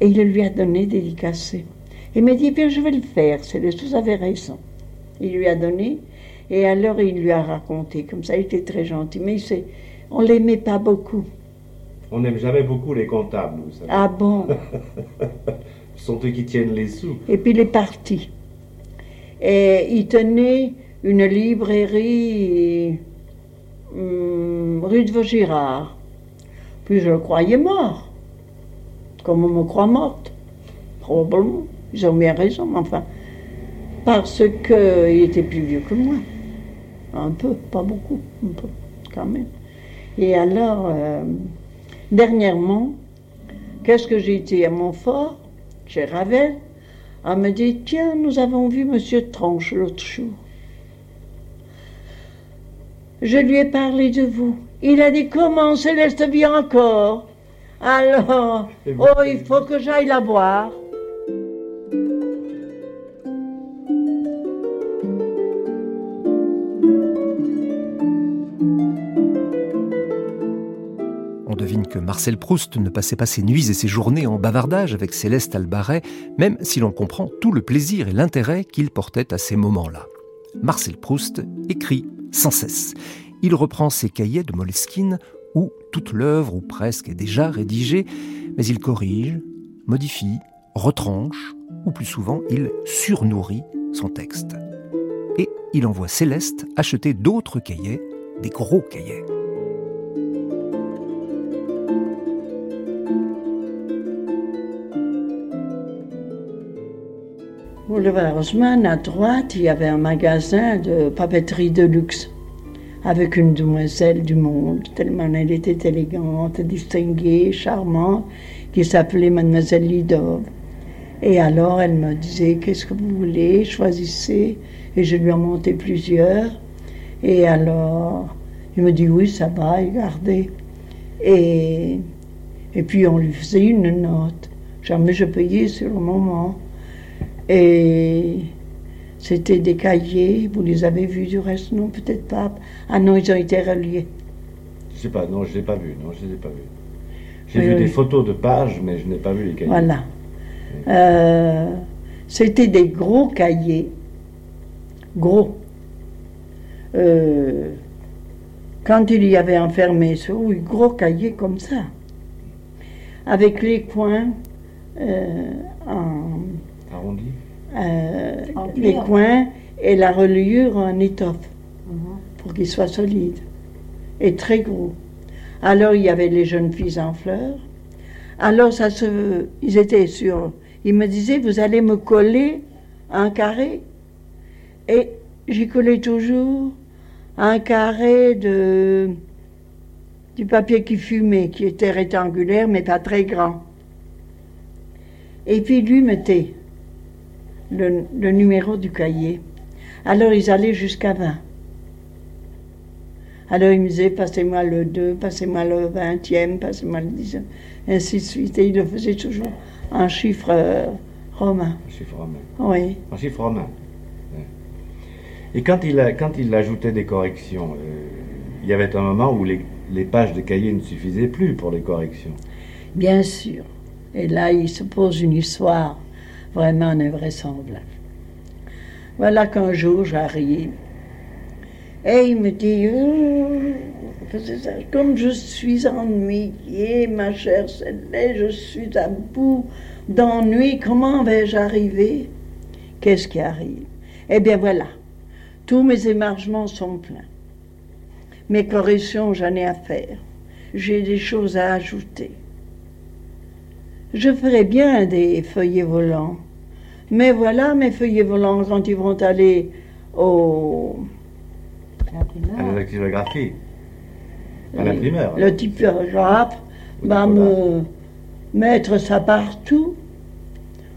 Et il lui a donné dédicacé. Il m'a dit, bien, je vais le faire, c'est le vous avez raison. Il lui a donné, et alors il lui a raconté, comme ça, il était très gentil. Mais on ne l'aimait pas beaucoup. On n'aime jamais beaucoup les comptables, vous savez. Ah bon? (laughs) Ce sont eux qui tiennent les sous. Et puis il est parti. Et il tenait une librairie hum, rue de Vaugirard. Puis je le croyais mort. Comme on me croit morte. Probablement. Ils ont bien raison, mais enfin. Parce qu'il était plus vieux que moi. Un peu, pas beaucoup, un peu, quand même. Et alors, euh, dernièrement, qu'est-ce que j'ai été à Montfort, chez Ravel, à me dire Tiens, nous avons vu Monsieur Tranche l'autre jour. Je lui ai parlé de vous. Il a dit Comment Céleste vit encore? Alors, oh, il faut que j'aille la voir. On devine que Marcel Proust ne passait pas ses nuits et ses journées en bavardage avec Céleste Albaret, même si l'on comprend tout le plaisir et l'intérêt qu'il portait à ces moments-là. Marcel Proust écrit sans cesse. Il reprend ses cahiers de Moleskine où toute l'œuvre ou presque est déjà rédigée, mais il corrige, modifie, retranche, ou plus souvent il surnourrit son texte. Et il envoie Céleste acheter d'autres cahiers, des gros cahiers. Boulevard Haussmann, à droite, il y avait un magasin de papeterie de luxe avec une demoiselle du monde, tellement elle était élégante, distinguée, charmante, qui s'appelait Mademoiselle Lidov. Et alors elle me disait Qu'est-ce que vous voulez? Choisissez. Et je lui ai monté plusieurs. Et alors il me dit Oui, ça va, regardez. Et, et puis on lui faisait une note. Jamais je payais sur le moment. Et c'était des cahiers, vous les avez vus du reste? Non, peut-être pas. Ah non, ils ont été reliés. Je sais pas, non, je ne les ai pas vus, non, je les ai pas vus. J'ai vu des photos de pages, mais je n'ai pas vu les cahiers. Voilà. Euh, c'était des gros cahiers, gros. Euh, quand il y avait enfermé sur oui, gros cahiers comme ça, avec les coins euh, en arrondis les coins et la reliure en étoffe pour qu'il soit solide et très gros. Alors il y avait les jeunes filles en fleurs. Alors ça se, ils étaient sur, ils me disaient vous allez me coller un carré et j'y collais toujours un carré de du papier qui fumait, qui était rectangulaire mais pas très grand. Et puis lui mettait le, numéro du cahier. Alors ils allaient jusqu'à 20. Alors ils me disaient, passez-moi le 2, passez-moi le 20e, passez-moi le 10e, ainsi de suite. Et ils le faisaient toujours en chiffre euh, romain. En chiffre romain. Oui. En chiffre romain. Et quand il, a, quand il ajoutait des corrections, euh, il y avait un moment où les, les pages de cahier ne suffisaient plus pour les corrections. Bien sûr. Et là, il se pose une histoire vraiment invraisemblable. Voilà qu'un jour j'arrive et il me dit Comme je suis ennuyée, ma chère Céleste, je suis à bout d'ennui, comment vais-je arriver? Qu'est-ce qui arrive? Eh bien voilà, tous mes émargements sont pleins. Mes corrections, j'en ai à faire. J'ai des choses à ajouter. Je ferai bien des feuillets volants. Mais voilà, mes feuillets volants, quand ils vont aller au... À la typographie. À l'imprimeur. Le typographe va me mettre ça partout.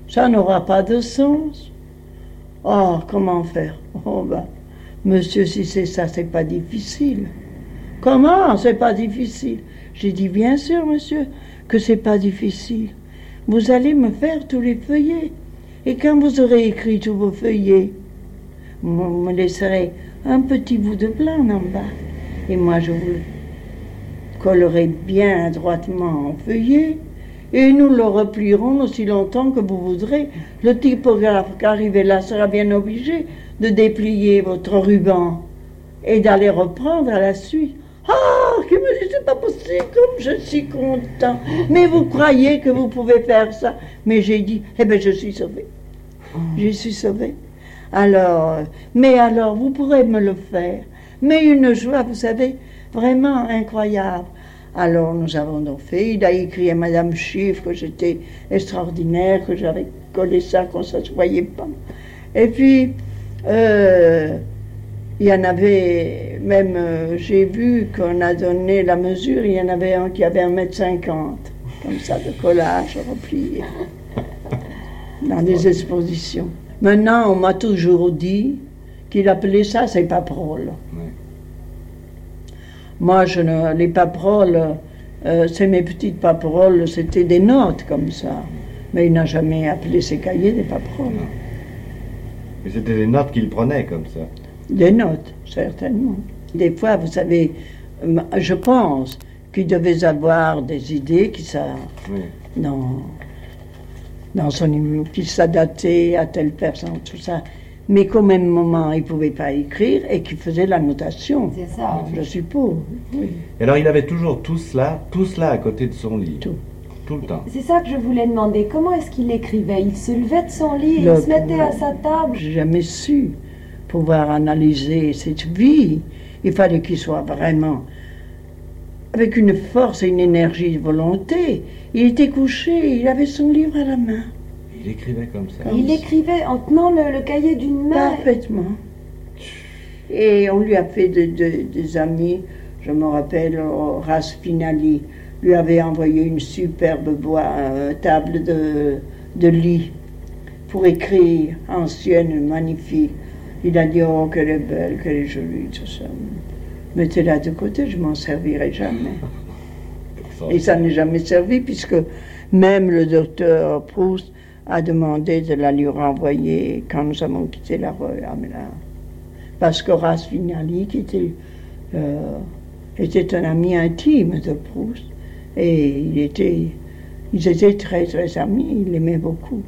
Ça n'aura pas de sens. Oh, comment faire? Oh, ben, Monsieur, si c'est ça, c'est pas difficile. Comment? C'est pas difficile. J'ai dit, bien sûr, monsieur, que c'est pas difficile. Vous allez me faire tous les feuillets. Et quand vous aurez écrit tous vos feuillets, vous me laisserez un petit bout de blanc en bas. Et moi, je vous le collerai bien droitement en feuillet. Et nous le replierons aussi longtemps que vous voudrez. Le typographe qui arrive là sera bien obligé de déplier votre ruban et d'aller reprendre à la suite. Ah, qui me dit, c'est pas possible, comme je suis content. Mais vous croyez que vous pouvez faire ça Mais j'ai dit, eh bien, je suis sauvé. Je suis sauvé. Alors, mais alors, vous pourrez me le faire. Mais une joie, vous savez, vraiment incroyable. Alors, nous avons donc fait. Il a écrit à Madame Chiffre que j'étais extraordinaire, que j'avais collé ça, qu'on ne se voyait pas. Et puis, euh, il y en avait, même, euh, j'ai vu qu'on a donné la mesure, il y en avait un qui avait 1m50, comme ça, de collage replié, dans des expositions. Maintenant, on m'a toujours dit qu'il appelait ça ses paperoles. Moi, je ne, les paperoles, euh, c'est mes petites paperoles, c'était des notes comme ça. Mais il n'a jamais appelé ses cahiers des paperoles. Mais c'était des notes qu'il prenait comme ça. Des notes, certainement. Des fois, vous savez, je pense qu'il devait avoir des idées qui ça, dans, dans son qui s'adaptaient à telle personne, tout ça. Mais qu'au même moment, il ne pouvait pas écrire et qu'il faisait la notation. C'est ça. Je suppose. Oui. Et alors, il avait toujours tout cela, tout cela à côté de son lit. Tout. Tout le temps. C'est ça que je voulais demander. Comment est-ce qu'il écrivait? Il se levait de son lit, Le il se mettait à sa table? J'ai jamais su pouvoir analyser cette vie. Il fallait qu'il soit vraiment avec une force et une énergie de volonté. Il était couché, il avait son livre à la main. Il écrivait comme ça. Il écrivait en tenant le, le cahier d'une main. Parfaitement. Et on lui a fait de- de- des amis, je me rappelle, Horace Finali lui avait envoyé une superbe boîte, euh, table de, de lit pour écrire, ancienne, magnifique. Il a dit, oh, qu'elle est belle, qu'elle est jolie, tout ça. Mettez-la de côté, je m'en servirai jamais. Et ça n'est jamais servi, puisque même le docteur Proust a demandé de la lui renvoyer quand nous avons quitté la rue. Parce qu'Horace Vignali, qui était, euh, était un ami intime de Proust, et il était, ils étaient très très amis, il l'aimait beaucoup.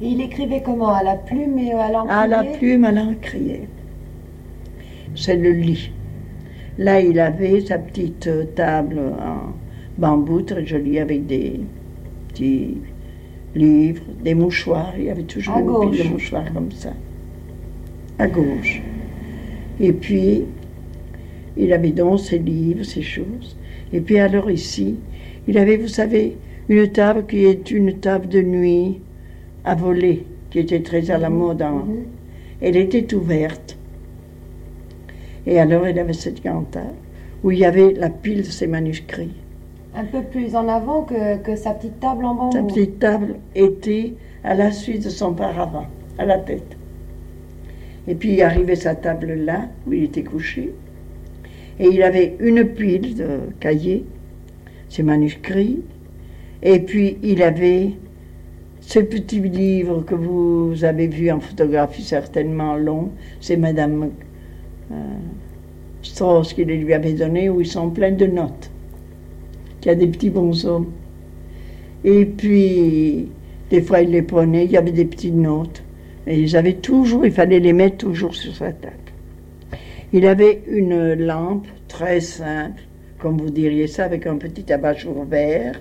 Et il écrivait comment? À la plume et à l'encre À la plume, à l'encrier. C'est le lit. Là, il avait sa petite euh, table en bambou très jolie avec des petits livres, des mouchoirs. Il y avait toujours une pile de mouchoirs comme ça. À gauche. Et puis, il avait donc ses livres, ses choses. Et puis alors ici, il avait, vous savez, une table qui est une table de nuit à voler, qui était très à la mode. en- Mhm. Elle était ouverte. Et alors, il avait cette grande table où il y avait la pile de ses manuscrits. Un peu plus en avant que, que sa petite table en bambou. Sa petite table était à la suite de son paravent, à la tête. Et puis il arrivait sa table là, où il était couché. Et il avait une pile de cahiers, ses manuscrits. Et puis il avait ce petit livre que vous avez vu en photographie certainement long. C'est Madame euh, Strauss qui les lui avait donné, où ils sont pleins de notes. Il y a des petits bonshommes. Et puis, des fois, il les prenait, il y avait des petites notes. Et toujours, il fallait les mettre toujours sur sa table. Il avait une lampe très simple, comme vous diriez ça, avec un petit abat-jour vert,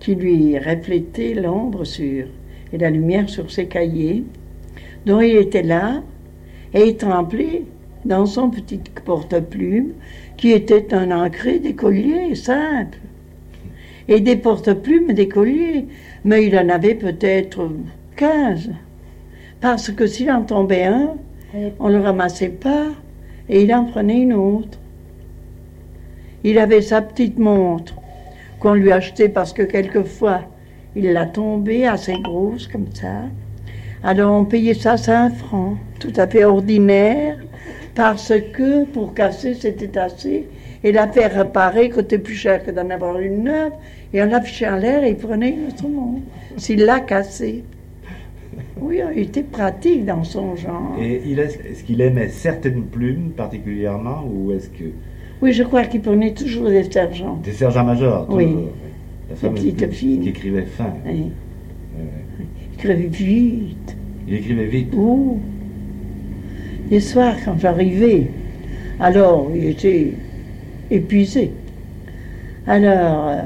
qui lui reflétait l'ombre sur, et la lumière sur ses cahiers. Donc il était là, et il tremblait dans son petit porte-plume, qui était un ancré d'écolier simple et des porte-plumes d'écolier. Mais il en avait peut-être 15. Parce que s'il en tombait un, on ne le ramassait pas et il en prenait une autre. Il avait sa petite montre lui achetait parce que quelquefois il l'a tombée assez grosse comme ça. Alors on payait ça 5 francs, tout à fait ordinaire, parce que pour casser c'était assez. Et la faire réparer coûtait plus cher que d'en avoir une neuve. Et on l'affichait en l'air et il prenait une autre monde. S'il l'a cassé. Oui, il était pratique dans son genre. Et est-ce qu'il aimait certaines plumes particulièrement ou est-ce que Oui, je crois qu'il prenait toujours des sergents. des sergents majors Oui. toujours, La plume filles. qui écrivait fin. Oui. Il écrivait vite. Il écrivait vite. Ouh. Les soirs, quand j'arrivais, alors il était épuisé. Alors, euh,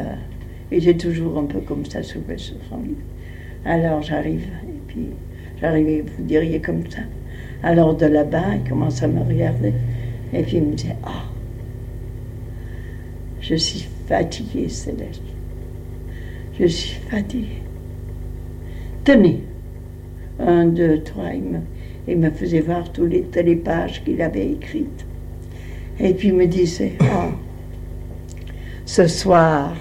il était toujours un peu comme ça, soufflé sur son lit. Alors j'arrive, et puis j'arrivais, vous diriez comme ça. Alors de là-bas, il commence à me regarder, et puis il me disait Ah, je suis fatigué, Céleste. Je suis fatigué. Tenez, un, deux, trois, il me, il me faisait voir toutes les télépages qu'il avait écrites. Et puis il me disait, oh, ce soir,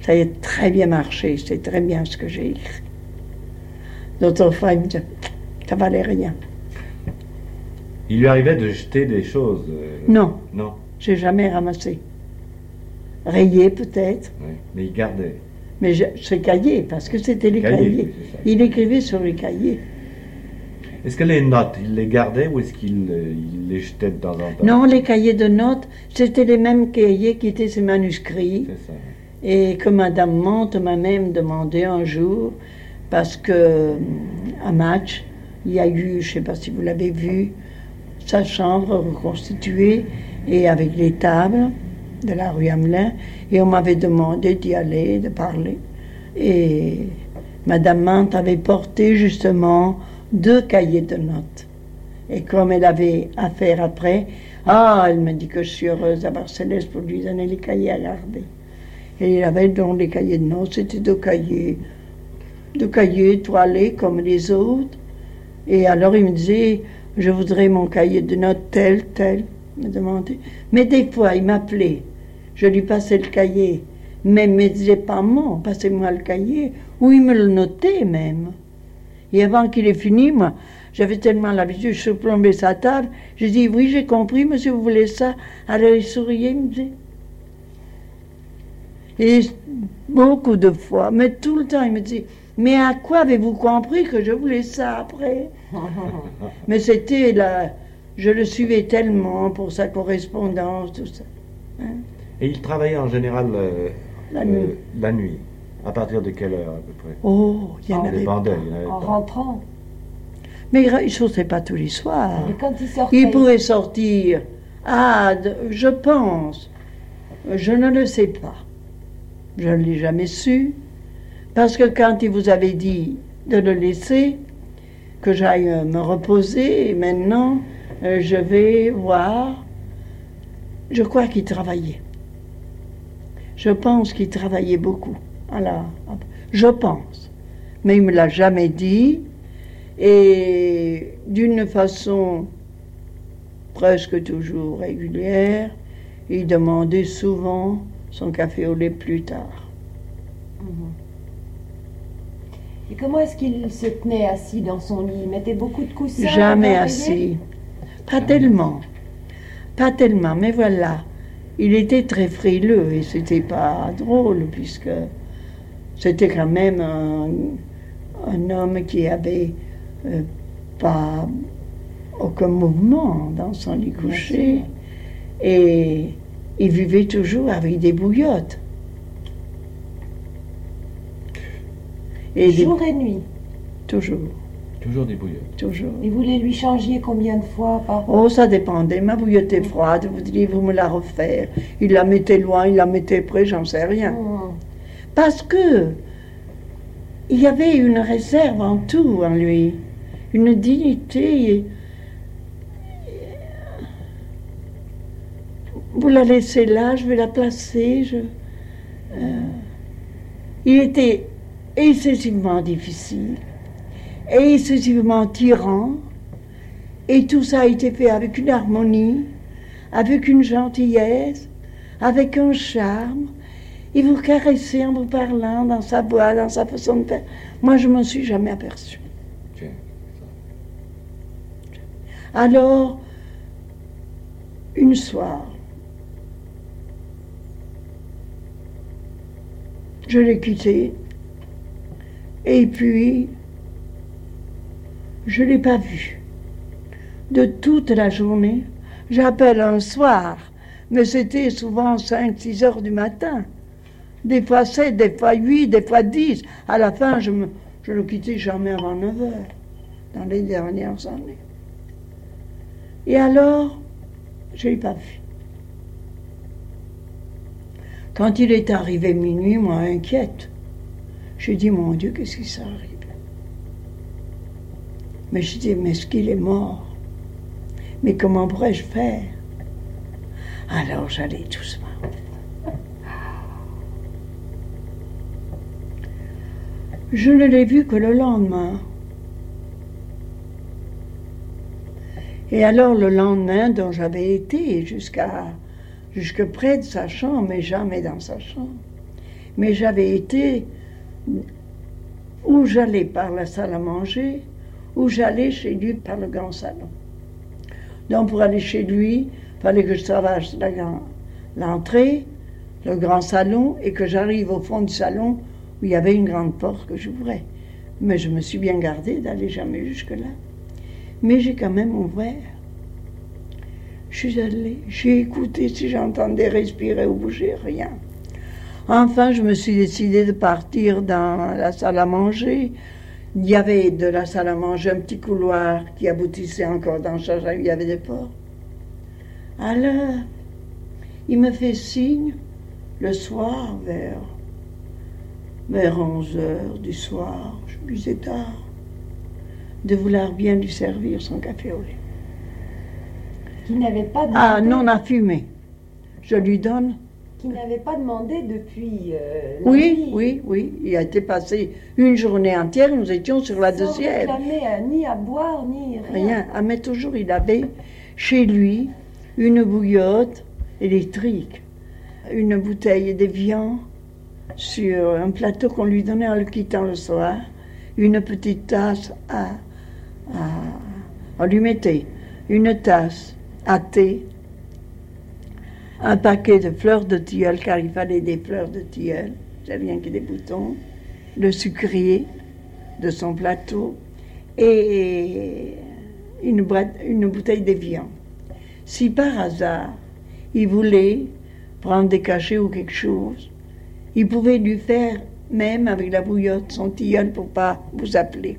ça a très bien marché, c'est très bien ce que j'ai écrit. D'autres fois, il me disait, ça valait rien. Il lui arrivait de jeter des choses. euh, Non, Non, j'ai jamais ramassé. Rayé peut-être, mais il gardait. mais je- c'est cahier, parce que c'était les Cahiers, cahiers. oui. Il écrivait sur les cahiers. Est-ce que les notes, il les gardait ou est-ce qu'il euh, il les jetait de temps en temps? Non, les cahiers de notes, c'était les mêmes cahiers qui étaient ses manuscrits. Ça. Et que Madame Monte m'a même demandé un jour, parce que à match, il y a eu, je ne sais pas si vous l'avez vu, sa chambre reconstituée et avec les tables de la rue Hamelin, et on m'avait demandé d'y aller, de parler. Et Madame Mante avait porté justement deux cahiers de notes. Et comme elle avait affaire après, ah, elle me dit que je suis heureuse d'avoir Céleste pour lui donner les cahiers à garder. Et il avait donc les cahiers de notes, c'était deux cahiers, deux cahiers toilés comme les autres. Et alors il me disait, je voudrais mon cahier de notes tel, tel, me demandait. Mais des fois, il m'appelait, je lui passais le cahier, mais il me disait pas moi, passez-moi le cahier, ou il me le notait même. Et avant qu'il ait fini, moi, j'avais tellement l'habitude, je surplombais sa table, j'ai dit, oui, j'ai compris, monsieur, vous voulez ça? Alors il souriait, il me disait, et beaucoup de fois, mais tout le temps, il me dit Mais à quoi avez-vous compris que je voulais ça après? (laughs) Mais c'était là, je le suivais tellement pour sa correspondance, tout ça. Et il travaillait en général euh, La euh, nuit. la nuit. À partir de quelle heure à peu près? Oh, il y en avait. dépendait, il y en avait En pas. rentrant. Mais il ne sortait pas tous les soirs. Et quand il sortait. Il pouvait sortir. Ah, je pense. Je ne le sais pas. Je ne l'ai jamais su. Parce que quand il vous avait dit de le laisser, que j'aille euh, me reposer, et maintenant, je vais voir. Je crois qu'il travaillait. Je pense qu'il travaillait beaucoup. Alors, je pense. Mais il ne me l'a jamais dit. Et d'une façon presque toujours régulière, il demandait souvent son café au lait plus tard. Et comment est-ce qu'il se tenait assis dans son lit? Il mettait beaucoup de coussins Jamais assis. Pas tellement. Pas tellement, mais voilà. Il était très frileux et c'était pas drôle puisque c'était quand même un, un homme qui avait euh, pas aucun mouvement dans son lit couché et il vivait toujours avec des bouillottes. Et des- Jour et nuit. toujours, Toujours des bouillottes. toujours. Et vous les lui changiez combien de fois par Oh, ça dépendait. Ma bouillotte est froide. Vous dites, vous me la refaire. Il la mettait loin, il la mettait près, j'en sais rien. Hmm. Parce que il y avait une réserve en tout en lui, une dignité. Vous la laissez là, je vais la placer. Je... Euh, il était excessivement difficile, excessivement tyran, et tout ça a été fait avec une harmonie, avec une gentillesse, avec un charme. Il vous caressait en vous parlant dans sa voix, dans sa façon de faire. Moi, je ne m'en suis jamais aperçue. Alors, une soir, je l'ai quitté et puis je ne l'ai pas vu. De toute la journée, j'appelle un soir, mais c'était souvent 5-6 heures du matin. Des fois 7, des fois 8, des fois 10. À la fin, je ne le quittais jamais avant 9 heures, dans les dernières années. Et alors, je ne l'ai pas vu. Quand il est arrivé minuit, moi, inquiète, j'ai dit, mon Dieu, qu'est-ce qui s'arrive? Mais je dis, mais est-ce qu'il est mort? Mais comment pourrais-je faire? Alors j'allais doucement. Je ne l'ai vu que le lendemain. Et alors le lendemain dont j'avais été jusqu'à jusque près de sa chambre, mais jamais dans sa chambre. Mais j'avais été où j'allais par la salle à manger, où j'allais chez lui par le grand salon. Donc pour aller chez lui, il fallait que je traverse l'entrée, le grand salon, et que j'arrive au fond du salon où il y avait une grande porte que j'ouvrais. Mais je me suis bien gardée d'aller jamais jusque-là. Mais j'ai quand même ouvert. Je suis allée, j'ai écouté si j'entendais respirer ou bouger, rien. Enfin, je me suis décidée de partir dans la salle à manger. Il y avait de la salle à manger un petit couloir qui aboutissait encore dans le jardin, il y avait des portes. Alors, il me fait signe le soir vers, vers 11 heures du soir, je buvais tard, de vouloir bien lui servir son café au lait. Qui n'avait pas demandé, Ah, non à fumer. Je lui donne. Qui n'avait pas demandé depuis euh, la Oui, nuit, oui, oui. Il a été passé une journée entière, nous étions sur la sans deuxième. réclamer euh, ni à boire ni rien. Rien. Ah, mais toujours, il avait chez lui une bouillotte électrique, une bouteille de viande sur un plateau qu'on lui donnait en le quittant le soir, une petite tasse à. à on lui mettait une tasse à thé, un paquet de fleurs de tilleul, car il fallait des fleurs de tilleul, c'est rien que des boutons, le sucrier de son plateau et une bouteille de viande. Si par hasard il voulait prendre des cachets ou quelque chose, il pouvait lui faire, même avec la bouillotte, son tilleul pour pas vous appeler.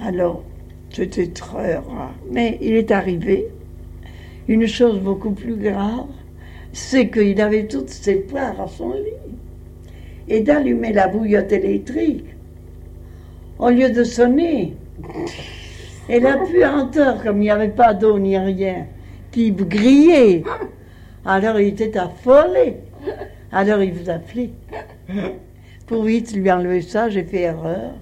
Alors, c'était très rare. Mais il est arrivé une chose beaucoup plus grave, c'est qu'il avait toutes ses poires à son lit. Et d'allumer la bouillotte électrique, au lieu de sonner, et la puanteur, comme il n'y avait pas d'eau ni rien, qui grillait. Alors il était affolé. Alors il vous appelait. Pour vite lui enlever ça, j'ai fait erreur.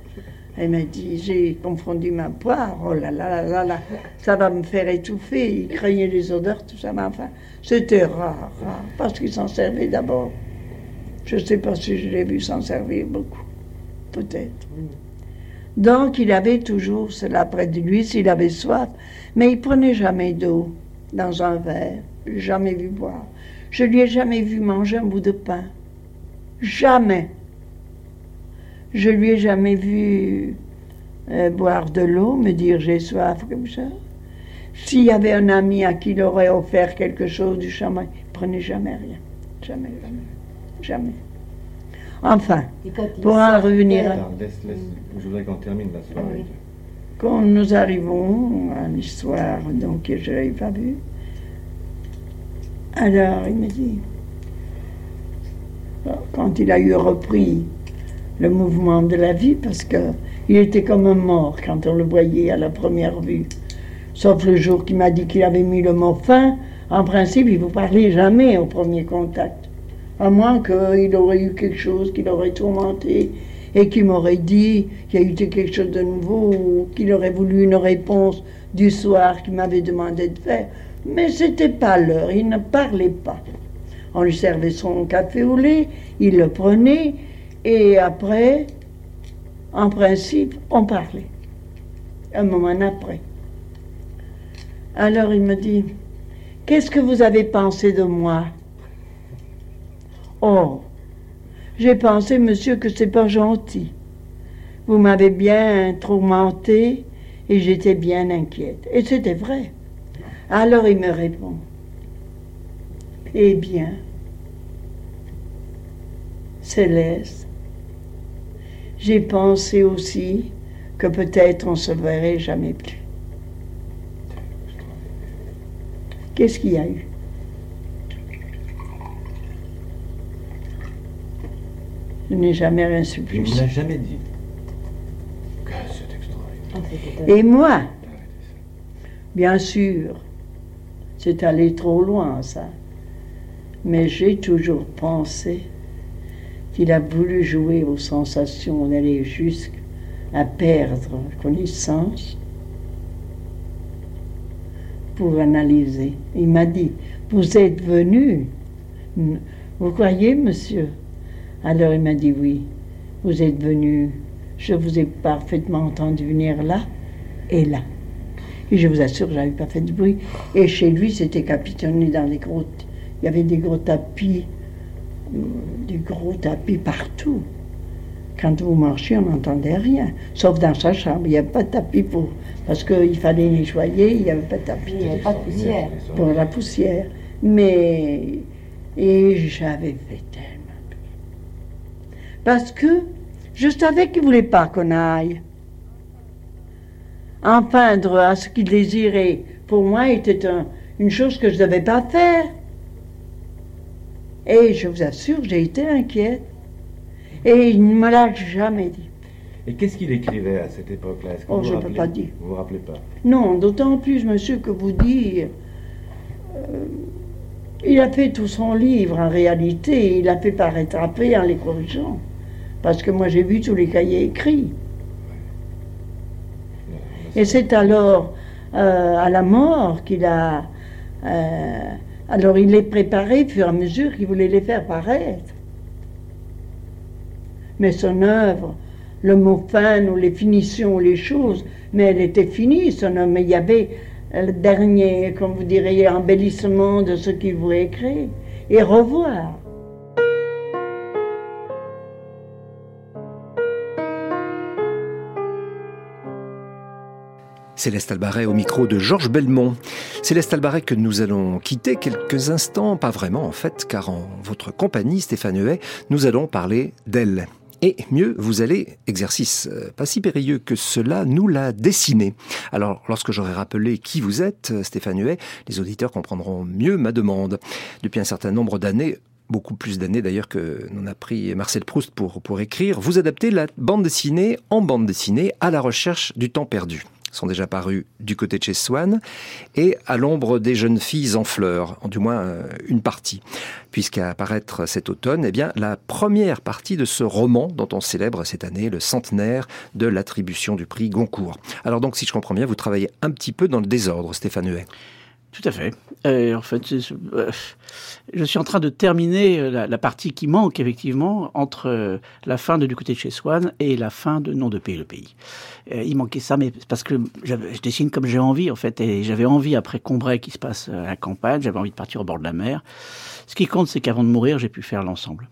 Elle m'a dit, j'ai confondu ma poire, oh là là là là ça va me faire étouffer. Il craignait les odeurs, tout ça, mais enfin, c'était rare, rare, parce qu'il s'en servait d'abord. Je ne sais pas si je l'ai vu s'en servir beaucoup, peut-être. Donc il avait toujours cela près de lui s'il avait soif, mais il prenait jamais d'eau dans un verre, jamais vu boire. Je lui ai jamais vu manger un bout de pain. Jamais. Je lui ai jamais vu euh, boire de l'eau, me dire j'ai soif comme ça. S'il y avait un ami à qui il aurait offert quelque chose du chamois, il prenait jamais rien. Jamais, jamais. Jamais. Enfin, pour en revenir à- Attends, laisse, laisse. Je voudrais qu'on termine la soirée. Oui. quand nous arrivons à l'histoire donc, que je n'avais pas vue, alors il me dit, quand il a eu repris le mouvement de la vie, parce qu'il était comme un mort quand on le voyait à la première vue, sauf le jour qu'il m'a dit qu'il avait mis le mot fin, en principe, il ne vous parlait jamais au premier contact, à moins qu'il aurait eu quelque chose qui l'aurait tourmenté et qui m'aurait dit qu'il y a eu quelque chose de nouveau ou qu'il aurait voulu une réponse du soir qu'il m'avait demandé de faire. Mais c'était pas l'heure, il ne parlait pas. On lui servait son café au lait, il le prenait et après, en principe, on parlait. Un moment après. Alors il me dit, qu'est-ce que vous avez pensé de moi? Oh, j'ai pensé, monsieur, que c'est pas gentil. Vous m'avez bien tourmenté et j'étais bien inquiète. Et c'était vrai. Alors il me répond, eh bien, Céleste, j'ai pensé aussi que peut-être on se verrait jamais plus. Qu'est-ce qu'il y a eu? Je n'ai jamais rien su Il ne plus. l'a jamais dit. Que c'est extraordinaire. Ah. Et moi, bien sûr, c'est allé trop loin, ça. Mais j'ai toujours pensé qu'il a voulu jouer aux sensations, d'aller jusqu'à perdre connaissance pour analyser. Il m'a dit, vous êtes venu, vous croyez, monsieur? Alors il m'a dit, oui, vous êtes venu, je vous ai parfaitement entendu venir là et là. Et je vous assure, j'avais pas fait de bruit. Et chez lui, c'était capitonné dans les gros. Il y avait des gros tapis, des gros tapis partout. Quand vous marchiez, on n'entendait rien. Sauf dans sa chambre, il n'y avait pas de tapis pour. Parce qu'il fallait nettoyer, il n'y avait pas de tapis Il n'y avait pas de poussière. pour la poussière. Mais. Et j'avais fait tellement peur. Parce que je savais qu'il ne voulait pas qu'on aille. Enfreindre à ce qu'il désirait, pour moi, était un- une chose que je ne devais pas faire. Et je vous assure, j'ai été inquiète. Et il ne me l'a jamais dit. Et qu'est-ce qu'il écrivait à cette époque-là? Que Oh, vous je vous peux rappelez? pas dire. Vous vous rappelez pas? Non, d'autant plus, monsieur, que vous dire. euh, il a fait tout son livre, en réalité, il a fait paraître après en les corrigeant. Parce que moi, j'ai vu tous les cahiers écrits. Et c'est alors euh, à la mort qu'il a. euh, alors, il les préparait au fur et à mesure qu'il voulait les faire paraître. Mais son œuvre, le mot fin ou les finitions ou les choses, mais elle était finie, son œuvre. Mais il y avait le dernier, comme vous diriez, embellissement de ce qu'il voulait écrire et revoir. Céleste Albaret au micro de Georges Belmont. Céleste Albaret que nous allons quitter quelques instants, pas vraiment en fait, car en votre compagnie, Stéphane Huet, nous allons parler d'elle. Et mieux, vous allez, exercice euh, pas si périlleux que cela, nous la dessiner. Alors, lorsque j'aurai rappelé qui vous êtes, euh, Stéphane Huet, les auditeurs comprendront mieux ma demande. Depuis un certain nombre d'années, beaucoup plus d'années d'ailleurs que n'en a pris Marcel Proust pour, pour écrire, vous adaptez la bande dessinée en bande dessinée à la recherche du temps perdu sont déjà parus du côté de chez Swann et à l'ombre des jeunes filles en fleurs, en du moins euh, une partie, puisqu'à apparaître cet automne, eh bien la première partie de ce roman dont on célèbre cette année le centenaire de l'attribution du prix Goncourt. Alors donc, si je comprends bien, vous travaillez un petit peu dans le désordre, Stéphane Huet. Tout à fait. En fait, euh, je suis en train de terminer euh, la, partie qui manque effectivement entre euh, la fin de Du côté de chez Swann et la fin de Nom de pays le pays. Il manquait ça, mais parce que je dessine comme j'ai envie en fait, et j'avais envie après Combray qui se passe à la campagne, j'avais envie de partir au bord de la mer. Ce qui compte, c'est qu'avant de mourir, j'ai pu faire l'ensemble.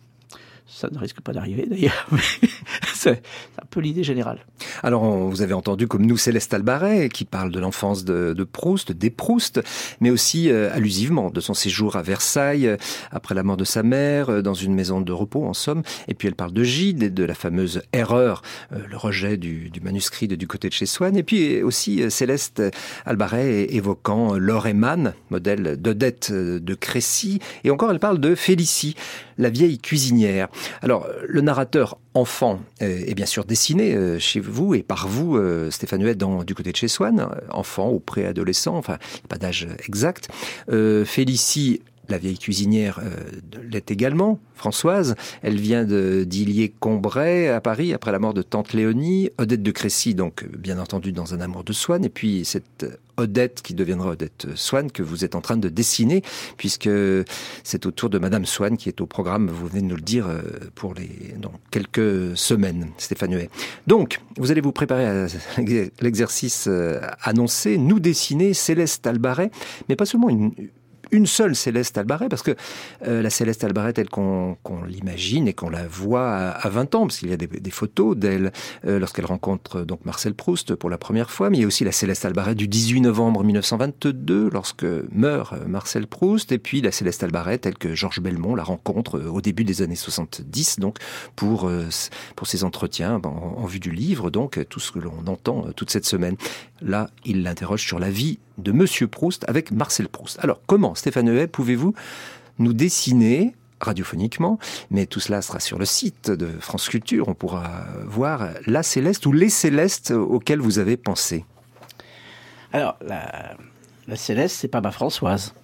Ça ne risque pas d'arriver d'ailleurs, (laughs) mais c'est un peu l'idée générale. Alors, vous avez entendu comme nous Céleste Albaret, qui parle de l'enfance de, de Proust, des Proust, mais aussi euh, allusivement de son séjour à Versailles, euh, après la mort de sa mère, euh, dans une maison de repos en somme. Et puis elle parle de Gide et de la fameuse erreur, le rejet du, du manuscrit du côté de chez Swann. Et puis aussi Céleste Albaret évoquant Laure Eman, modèle d'Odette de Crécy. Et encore, elle parle de Félicie, la vieille cuisinière. Alors, le narrateur enfant euh, est bien sûr dessiné euh, chez vous et par vous, euh, Stéphane Huet, dans Du côté de chez Swann, enfant ou préadolescent, enfin, pas d'âge exact. Félicie, la vieille cuisinière l'est également, Françoise. Elle vient d'Illier-Combray à Paris après la mort de tante Léonie. Odette de Crécy, donc bien entendu dans Un amour de Swann. Et puis cette Odette qui deviendra Odette Swann que vous êtes en train de dessiner puisque c'est autour de Madame Swann qui est au programme, vous venez de nous le dire, euh, pour les dans quelques semaines, Stéphane Huet. Donc, vous allez vous préparer à l'exercice euh, annoncé, nous dessiner Céleste Albaret, mais pas seulement une, une seule Céleste Albaret, parce que euh, la Céleste Albaret telle qu'on l'imagine et qu'on la voit à, 20 ans, parce qu'il y a des, photos d'elle euh, lorsqu'elle rencontre donc Marcel Proust pour la première fois, mais il y a aussi la Céleste Albaret du 18 novembre 1922, lorsque meurt euh, Marcel Proust, et puis la Céleste Albaret telle que Georges Belmont la rencontre au début des années 70, donc pour, pour ses entretiens en, en, vue du livre, donc tout ce que l'on entend toute cette semaine. Là, il l'interroge sur la vie de Monsieur Proust avec Marcel Proust. Alors, comment, Stéphane Huet, pouvez-vous nous dessiner radiophoniquement, mais tout cela sera sur le site de France Culture. On pourra voir la Céleste ou les Célestes auxquelles vous avez pensé. Alors, la, Céleste, c'est pas ma Françoise,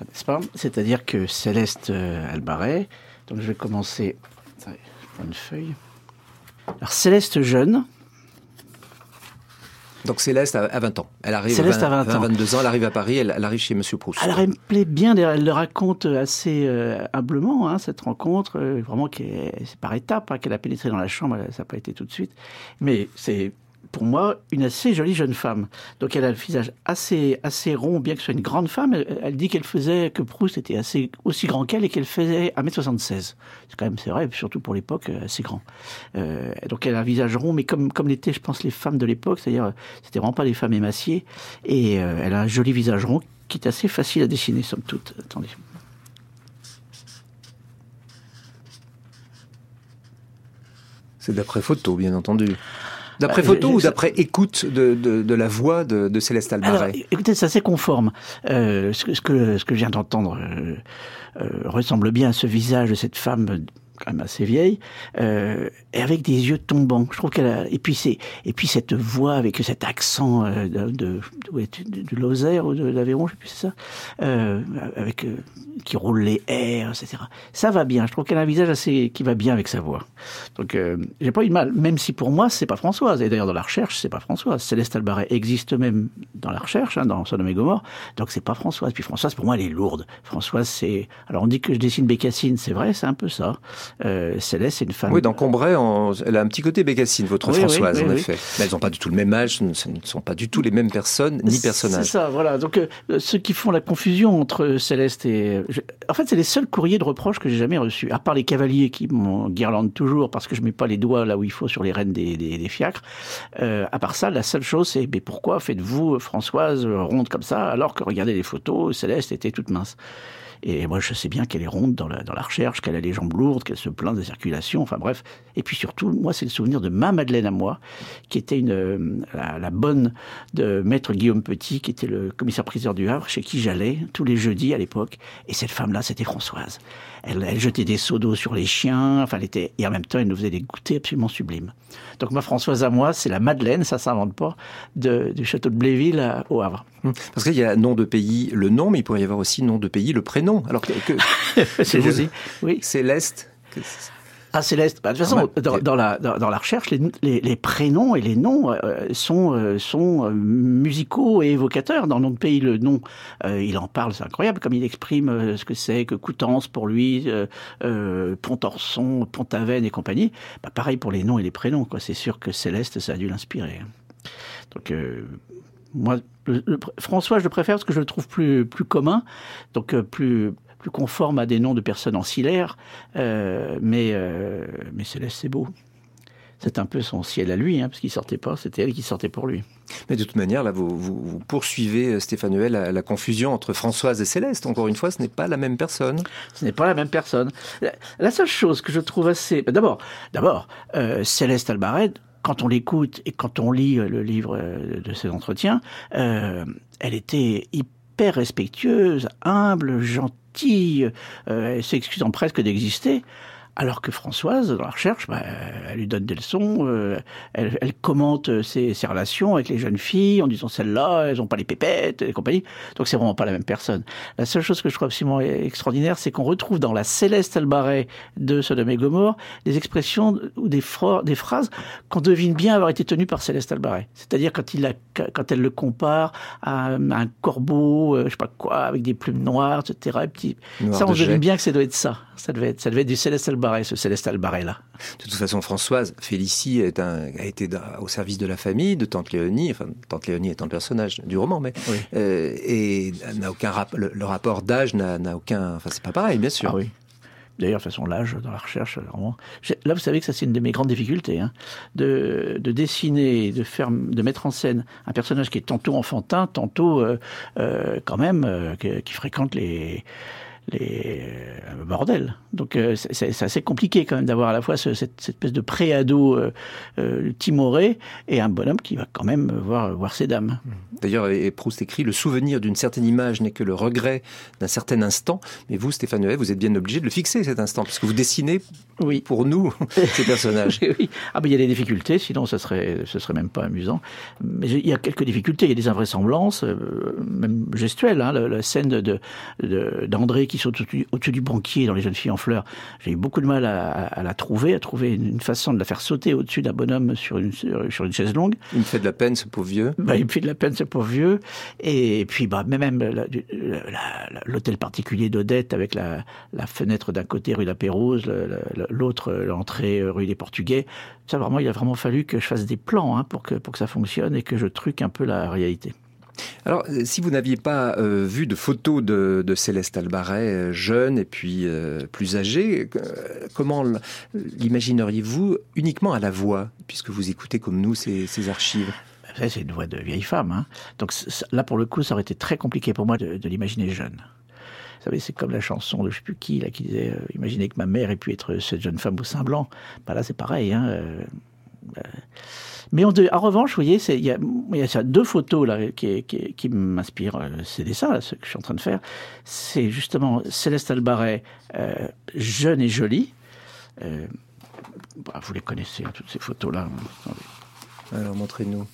n'est-ce pas? C'est-à-dire que Céleste euh, Albaret, donc je vais commencer. Je prends une feuille. Alors, Céleste jeune, donc Céleste a 20 ans. Elle arrive Céleste à 20, 22 ans, elle arrive à Paris, elle, arrive chez Monsieur Proust. Alors elle me plaît bien, elle le raconte assez euh, humblement, hein, cette rencontre, euh, vraiment c'est par étapes hein, qu'elle a pénétré dans la chambre, ça n'a pas été tout de suite. Mais c'est pour moi, une assez jolie jeune femme. Donc elle a le visage assez, assez rond, bien que ce soit une grande femme. Elle, dit qu'elle faisait, que Proust était assez, aussi grand qu'elle et qu'elle faisait 1m76. C'est quand même, c'est vrai, surtout pour l'époque, euh, assez grand. Euh, donc elle a un visage rond, mais comme, comme l'étaient, je pense, les femmes de l'époque, c'est-à-dire, c'était vraiment pas des femmes émaciées. Et euh, elle a un joli visage rond qui est assez facile à dessiner, somme toute. Attendez. C'est d'après photo, bien entendu. D'après bah, photo ou d'après écoute de, de, de, la voix de, de Céleste Albaret Écoutez, c'est assez conforme. Euh, ce, que, ce que je viens d'entendre euh, euh, ressemble bien à ce visage de cette femme quand même assez vieille, euh, et avec des yeux tombants. Je trouve qu'elle et puis c'est, et puis cette voix avec cet accent euh, de, de, de, Lozère ou de l'Aveyron, je sais plus c'est ça, euh, avec qui roule les airs, etc. Ça va bien. Je trouve qu'elle a un visage assez qui va bien avec sa voix. Donc j'ai pas eu de mal, même si pour moi c'est pas Françoise. Et d'ailleurs dans la recherche c'est pas Françoise. Céleste Albaret existe même dans la recherche, hein, dans Sodome et Gomorre. Donc c'est pas Françoise. Puis Françoise pour moi elle est lourde. Françoise c'est, alors on dit que je dessine Bécassine, c'est vrai, c'est un peu ça. Euh, Céleste, c'est une femme. Oui, dans Combray, elle a un petit côté bécassine, votre Françoise, en effet. Mais elles n'ont pas du tout le même âge, ce ne sont pas du tout les mêmes personnes ni personnages. C'est ça, voilà. Donc, euh, ceux qui font la confusion entre Céleste et. En fait, c'est les seuls courriers de reproches que j'ai jamais reçus, à part les cavaliers qui m'en guirlandent toujours parce que je mets pas les doigts là où il faut sur les rênes des, des, fiacres. Euh, à part ça, la seule chose, c'est mais pourquoi faites-vous Françoise ronde comme ça alors que regardez les photos, Céleste était toute mince. Et moi, je sais bien qu'elle est ronde dans la, dans la recherche, qu'elle a les jambes lourdes, qu'elle se plaint de la circulation, enfin bref. Et puis surtout, moi, c'est le souvenir de ma Madeleine à moi, qui était une, euh, la, bonne de maître Guillaume Petit, qui était le commissaire-priseur du Havre, chez qui j'allais tous les jeudis à l'époque. Et cette femme-là, c'était Françoise. Elle, elle, jetait des seaux d'eau sur les chiens, enfin, elle était, et en même temps, elle nous faisait des goûters absolument sublimes. Donc ma Françoise à moi, c'est la Madeleine, ça s'invente pas, de, du château de Bléville au Havre. Hum. Parce qu'il y a nom de pays, le nom, mais il pourrait y avoir aussi nom de pays, le prénom. Alors que, (laughs) c'est joli. Oui. Céleste. Ah, Céleste. Bah, de toute façon, ah, dans, dans, la, dans, la recherche, les, les, les, prénoms et les noms euh, sont, euh, sont euh, musicaux et évocateurs. Dans notre pays, le nom, il en parle, c'est incroyable, comme il exprime ce que c'est que Coutances pour lui, Pontorson, Pont-Aven et compagnie. Bah, pareil pour les noms et les prénoms. Quoi. C'est sûr que Céleste, ça a dû l'inspirer. Donc, moi, François, je le préfère parce que je le trouve plus, plus commun, donc plus plus conforme à des noms de personnes ancillaires, euh, mais, euh, mais Céleste, c'est beau. C'est un peu son ciel à lui, hein, parce qu'il sortait pas, c'était elle qui sortait pour lui. Mais de toute manière, là, vous, vous, poursuivez, euh, Stéphane Huel, la, la, confusion entre Françoise et Céleste. Encore une fois, ce n'est pas la même personne. Ce n'est pas la même personne. La, seule chose que je trouve assez... Ben, d'abord, d'abord euh, Céleste Albaret, quand on l'écoute et quand on lit le livre de ses entretiens, euh, elle était hyper respectueuse, humble, gentille, euh, s'excusant presque d'exister. Alors que Françoise, dans la recherche, bah, elle lui donne des leçons, euh, elle, elle, commente ses, ses, relations avec les jeunes filles en disant celles-là, elles n'ont pas les pépettes et compagnie. Donc c'est vraiment pas la même personne. La seule chose que je trouve absolument extraordinaire, c'est qu'on retrouve dans la Céleste Albaret de Sodome et Gomorre des expressions ou des, des phrases qu'on devine bien avoir été tenues par Céleste Albaret. C'est-à-dire quand, il a, quand elle le compare à, un corbeau, euh, je sais pas quoi, avec des plumes noires, etc. Et petit, ça, on devine bien que ça doit être ça. Ça devait être, ça devait être du Céleste Albaret, ce Céleste Albaret-là. De toute façon, Françoise, Félicie est un, a été au service de la famille, de Tante Léonie, enfin, Tante Léonie étant le personnage du roman, mais, oui. euh, et n'a aucun rap, le, le, rapport d'âge n'a aucun, enfin, c'est pas pareil, bien sûr. Ah oui. D'ailleurs, de toute façon, l'âge dans la recherche, vraiment. Là, vous savez que ça, c'est une de mes grandes difficultés, hein, de, de, dessiner, de faire, de mettre en scène un personnage qui est tantôt enfantin, tantôt euh, euh, quand même euh, qui, qui, fréquente les les euh, bordels. Donc euh, c'est assez compliqué quand même d'avoir à la fois ce, cette, cette, espèce de pré-ado euh, euh, timoré et un bonhomme qui va quand même voir, voir ses dames. D'ailleurs, Proust écrit le souvenir d'une certaine image n'est que le regret d'un certain instant. Mais vous, Stéphane Huet, vous êtes bien obligé de le fixer cet instant puisque vous dessinez oui. pour nous (laughs) ces personnages. (laughs) oui. Ah ben il y a des difficultés, sinon ça serait ce serait même pas amusant. Mais il y a quelques difficultés, il y a des invraisemblances, même gestuelles. Hein, la, la, scène de d'André qui saute au-dessus au du banquier dans Les Jeunes Filles en fleurs. J'ai eu beaucoup de mal à, à, la trouver, à trouver une façon de la faire sauter au-dessus d'un bonhomme sur une, sur une chaise longue. Il me fait de la peine, ce pauvre vieux. Bah, il me fait de la peine, ce pauvre vieux. Et puis, bah, même l'hôtel particulier d'Odette avec la, la fenêtre d'un côté rue de la Pérouse, l'autre l'entrée rue des Portugais. Ça, vraiment, il a vraiment fallu que je fasse des plans hein, pour, que, pour que ça fonctionne et que je truque un peu la réalité. Alors, si vous n'aviez pas euh, vu de photos de, Céleste Albaret, euh, jeune et puis euh, plus âgée, euh, comment l'imagineriez-vous uniquement à la voix, puisque vous écoutez comme nous ces, archives? C'est une voix de vieille femme. Hein. Donc là, pour le coup, ça aurait été très compliqué pour moi de, l'imaginer jeune. Vous savez, c'est comme la chanson de je sais plus qui, là, qui disait euh, Imaginez que ma mère ait pu être cette jeune femme au sein blanc. Bah, là, c'est pareil. Hein, euh, mais en revanche, vous voyez, il y a, deux photos là qui, m'inspirent euh, ces dessins, là, ce que je suis en train de faire. C'est justement Céleste Albaret, euh, jeune et jolie. Euh, bah, vous les connaissez, hein, toutes ces photos-là. Alors, montrez-nous.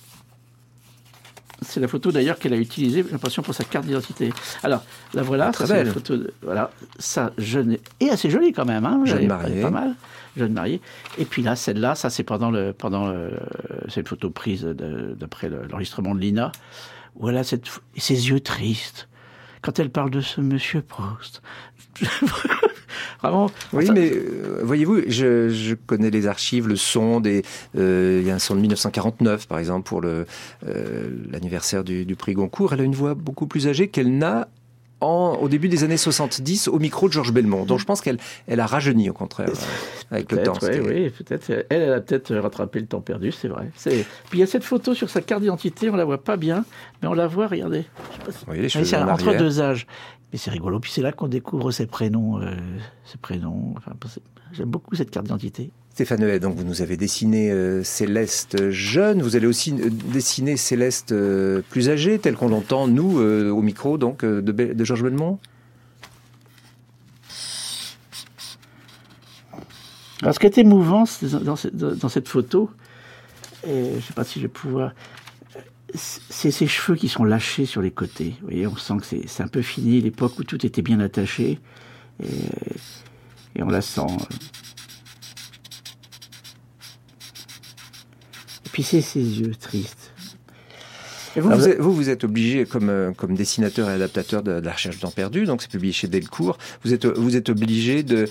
C'est la photo d'ailleurs qu'elle a utilisée, j'ai l'impression, pour sa carte d'identité. Alors, la voilà, Très ça, belle. La photo de, voilà, ça, jeune et assez jolie quand même. Hein, jeune mariée. Pas mal. Jeune mariée. Et puis là, celle-là, ça c'est pendant le, pendant le, c'est une photo prise d'après l'enregistrement de Lina. Voilà cette, ses yeux tristes. Quand elle parle de ce monsieur Proust. (laughs) Vraiment. Oui, mais euh, voyez-vous, je, je, connais les archives, le son des. Euh, il y a un son de 1949, par exemple, pour le euh, l'anniversaire du, du prix Goncourt. Elle a une voix beaucoup plus âgée qu'elle n'a en, au début des années 70 au micro de Georges Belmont. Donc je pense qu'elle elle a rajeuni au contraire euh, avec le temps. Oui, oui peut-être. Elle, elle a peut-être rattrapé le temps perdu, c'est vrai. Puis il y a cette photo sur sa carte d'identité, on la voit pas bien, mais on la voit, regardez. Si... Oui, les cheveux entre deux âges. Mais c'est rigolo. Puis c'est là qu'on découvre ses prénoms. Euh, ses prénoms. Enfin, J'aime beaucoup cette carte d'identité. Stéphane Huet, donc vous nous avez dessiné euh, Céleste jeune, vous allez aussi euh, dessiner Céleste euh, plus âgée, telle qu'on l'entend, nous, au micro donc de, Georges Belmont Alors ce qui est émouvant dans, cette, photo, je ne sais pas si je vais pouvoir, c'est ces cheveux qui sont lâchés sur les côtés. Vous voyez, on sent que c'est un peu fini, l'époque où tout était bien attaché, et on la sent... c'est ses yeux tristes. Et vous, vous, êtes, vous, vous êtes obligé, comme, comme dessinateur et adaptateur de, de la recherche temps perdu, donc c'est publié chez Delcourt, vous êtes, vous êtes obligé de,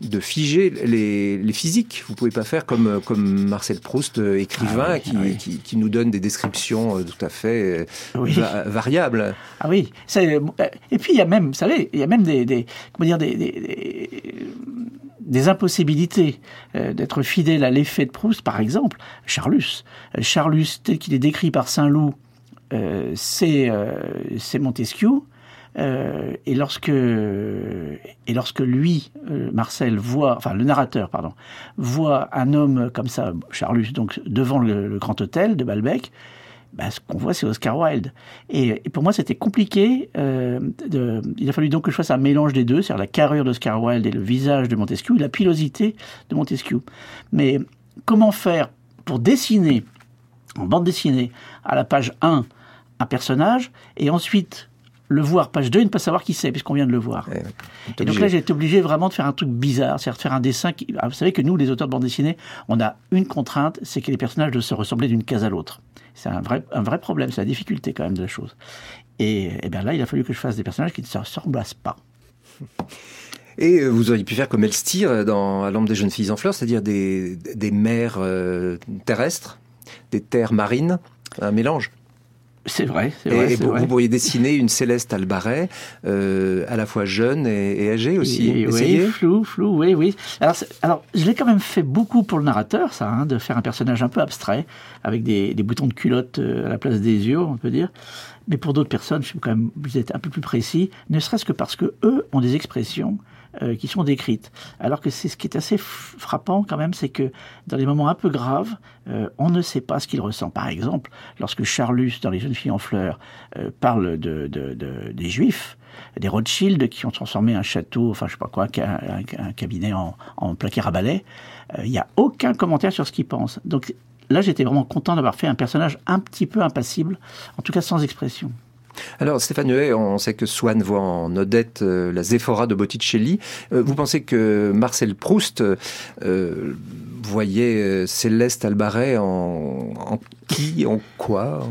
de figer les, les physiques. Vous pouvez pas faire comme, comme Marcel Proust, écrivain, ah oui, qui, ah oui. qui, qui, nous donne des descriptions tout à fait oui. va, variables. Ah oui. Et puis il y a même, vous savez, il y a même des, des comment dire, des, des, des des impossibilités euh, d'être fidèle à l'effet de Proust, par exemple, Charlus. Charlus, tel qu'il est décrit par Saint-Loup, euh, c'est euh, Montesquieu. Et lorsque et lorsque lui, Marcel, voit, enfin le narrateur, pardon, voit un homme comme ça, Charlus, donc devant le, grand hôtel de Balbec, ben, ce qu'on voit, c'est Oscar Wilde. Et, pour moi, c'était compliqué. Euh, il a fallu donc que je fasse un mélange des deux, c'est-à-dire la carrure d'Oscar Wilde et le visage de Montesquieu, la pilosité de Montesquieu. Mais comment faire pour dessiner, en bande dessinée, à la page 1, un personnage, et ensuite le voir page 2 et ne pas savoir qui c'est, puisqu'on vient de le voir. et donc là, j'ai été obligé vraiment de faire un truc bizarre, c'est-à-dire de faire un dessin. Qui... Ah, vous savez que nous, les auteurs de bande dessinée, on a une contrainte, c'est que les personnages doivent se ressembler d'une case à l'autre. C'est un vrai, un vrai problème, c'est la difficulté quand même de la chose. Et, et bien là, il a fallu que je fasse des personnages qui ne se ressemblent pas. (laughs) Et euh, vous auriez pu faire comme Elstir dans lampe des jeunes filles en fleurs, c'est-à-dire des, des mers euh, terrestres, des terres marines, un mélange. C'est vrai, c'est vrai. Et vous, pourriez dessiner une Céleste Albaret, euh, à la fois jeune et, âgée aussi. oui, flou, flou, oui, oui. Alors, alors je l'ai quand même fait beaucoup pour le narrateur, ça, hein, de faire un personnage un peu abstrait, avec des, des, boutons de culotte euh, à la place des yeux, on peut dire. Mais pour d'autres personnes, je suis quand même obligé d'être un peu plus précis, ne serait-ce que parce que eux ont des expressions euh, qui sont décrites. Alors que c'est ce qui est assez frappant quand même, c'est que dans des moments un peu graves, euh, on ne sait pas ce qu'il ressent. Par exemple, lorsque Charlus, dans Les jeunes filles en fleurs, euh, parle de, de, de, des Juifs, des Rothschild qui ont transformé un château, enfin je sais pas quoi, un, cabinet en, en plaquer à balai, il n'y a aucun commentaire sur ce qu'il pense. Donc là, j'étais vraiment content d'avoir fait un personnage un petit peu impassible, en tout cas sans expression. Alors Stéphane Huet, on sait que Swann voit en Odette euh, la Zéphora de Botticelli. Euh, vous pensez que Marcel Proust euh, voyait Céleste Albaret en, qui, en quoi,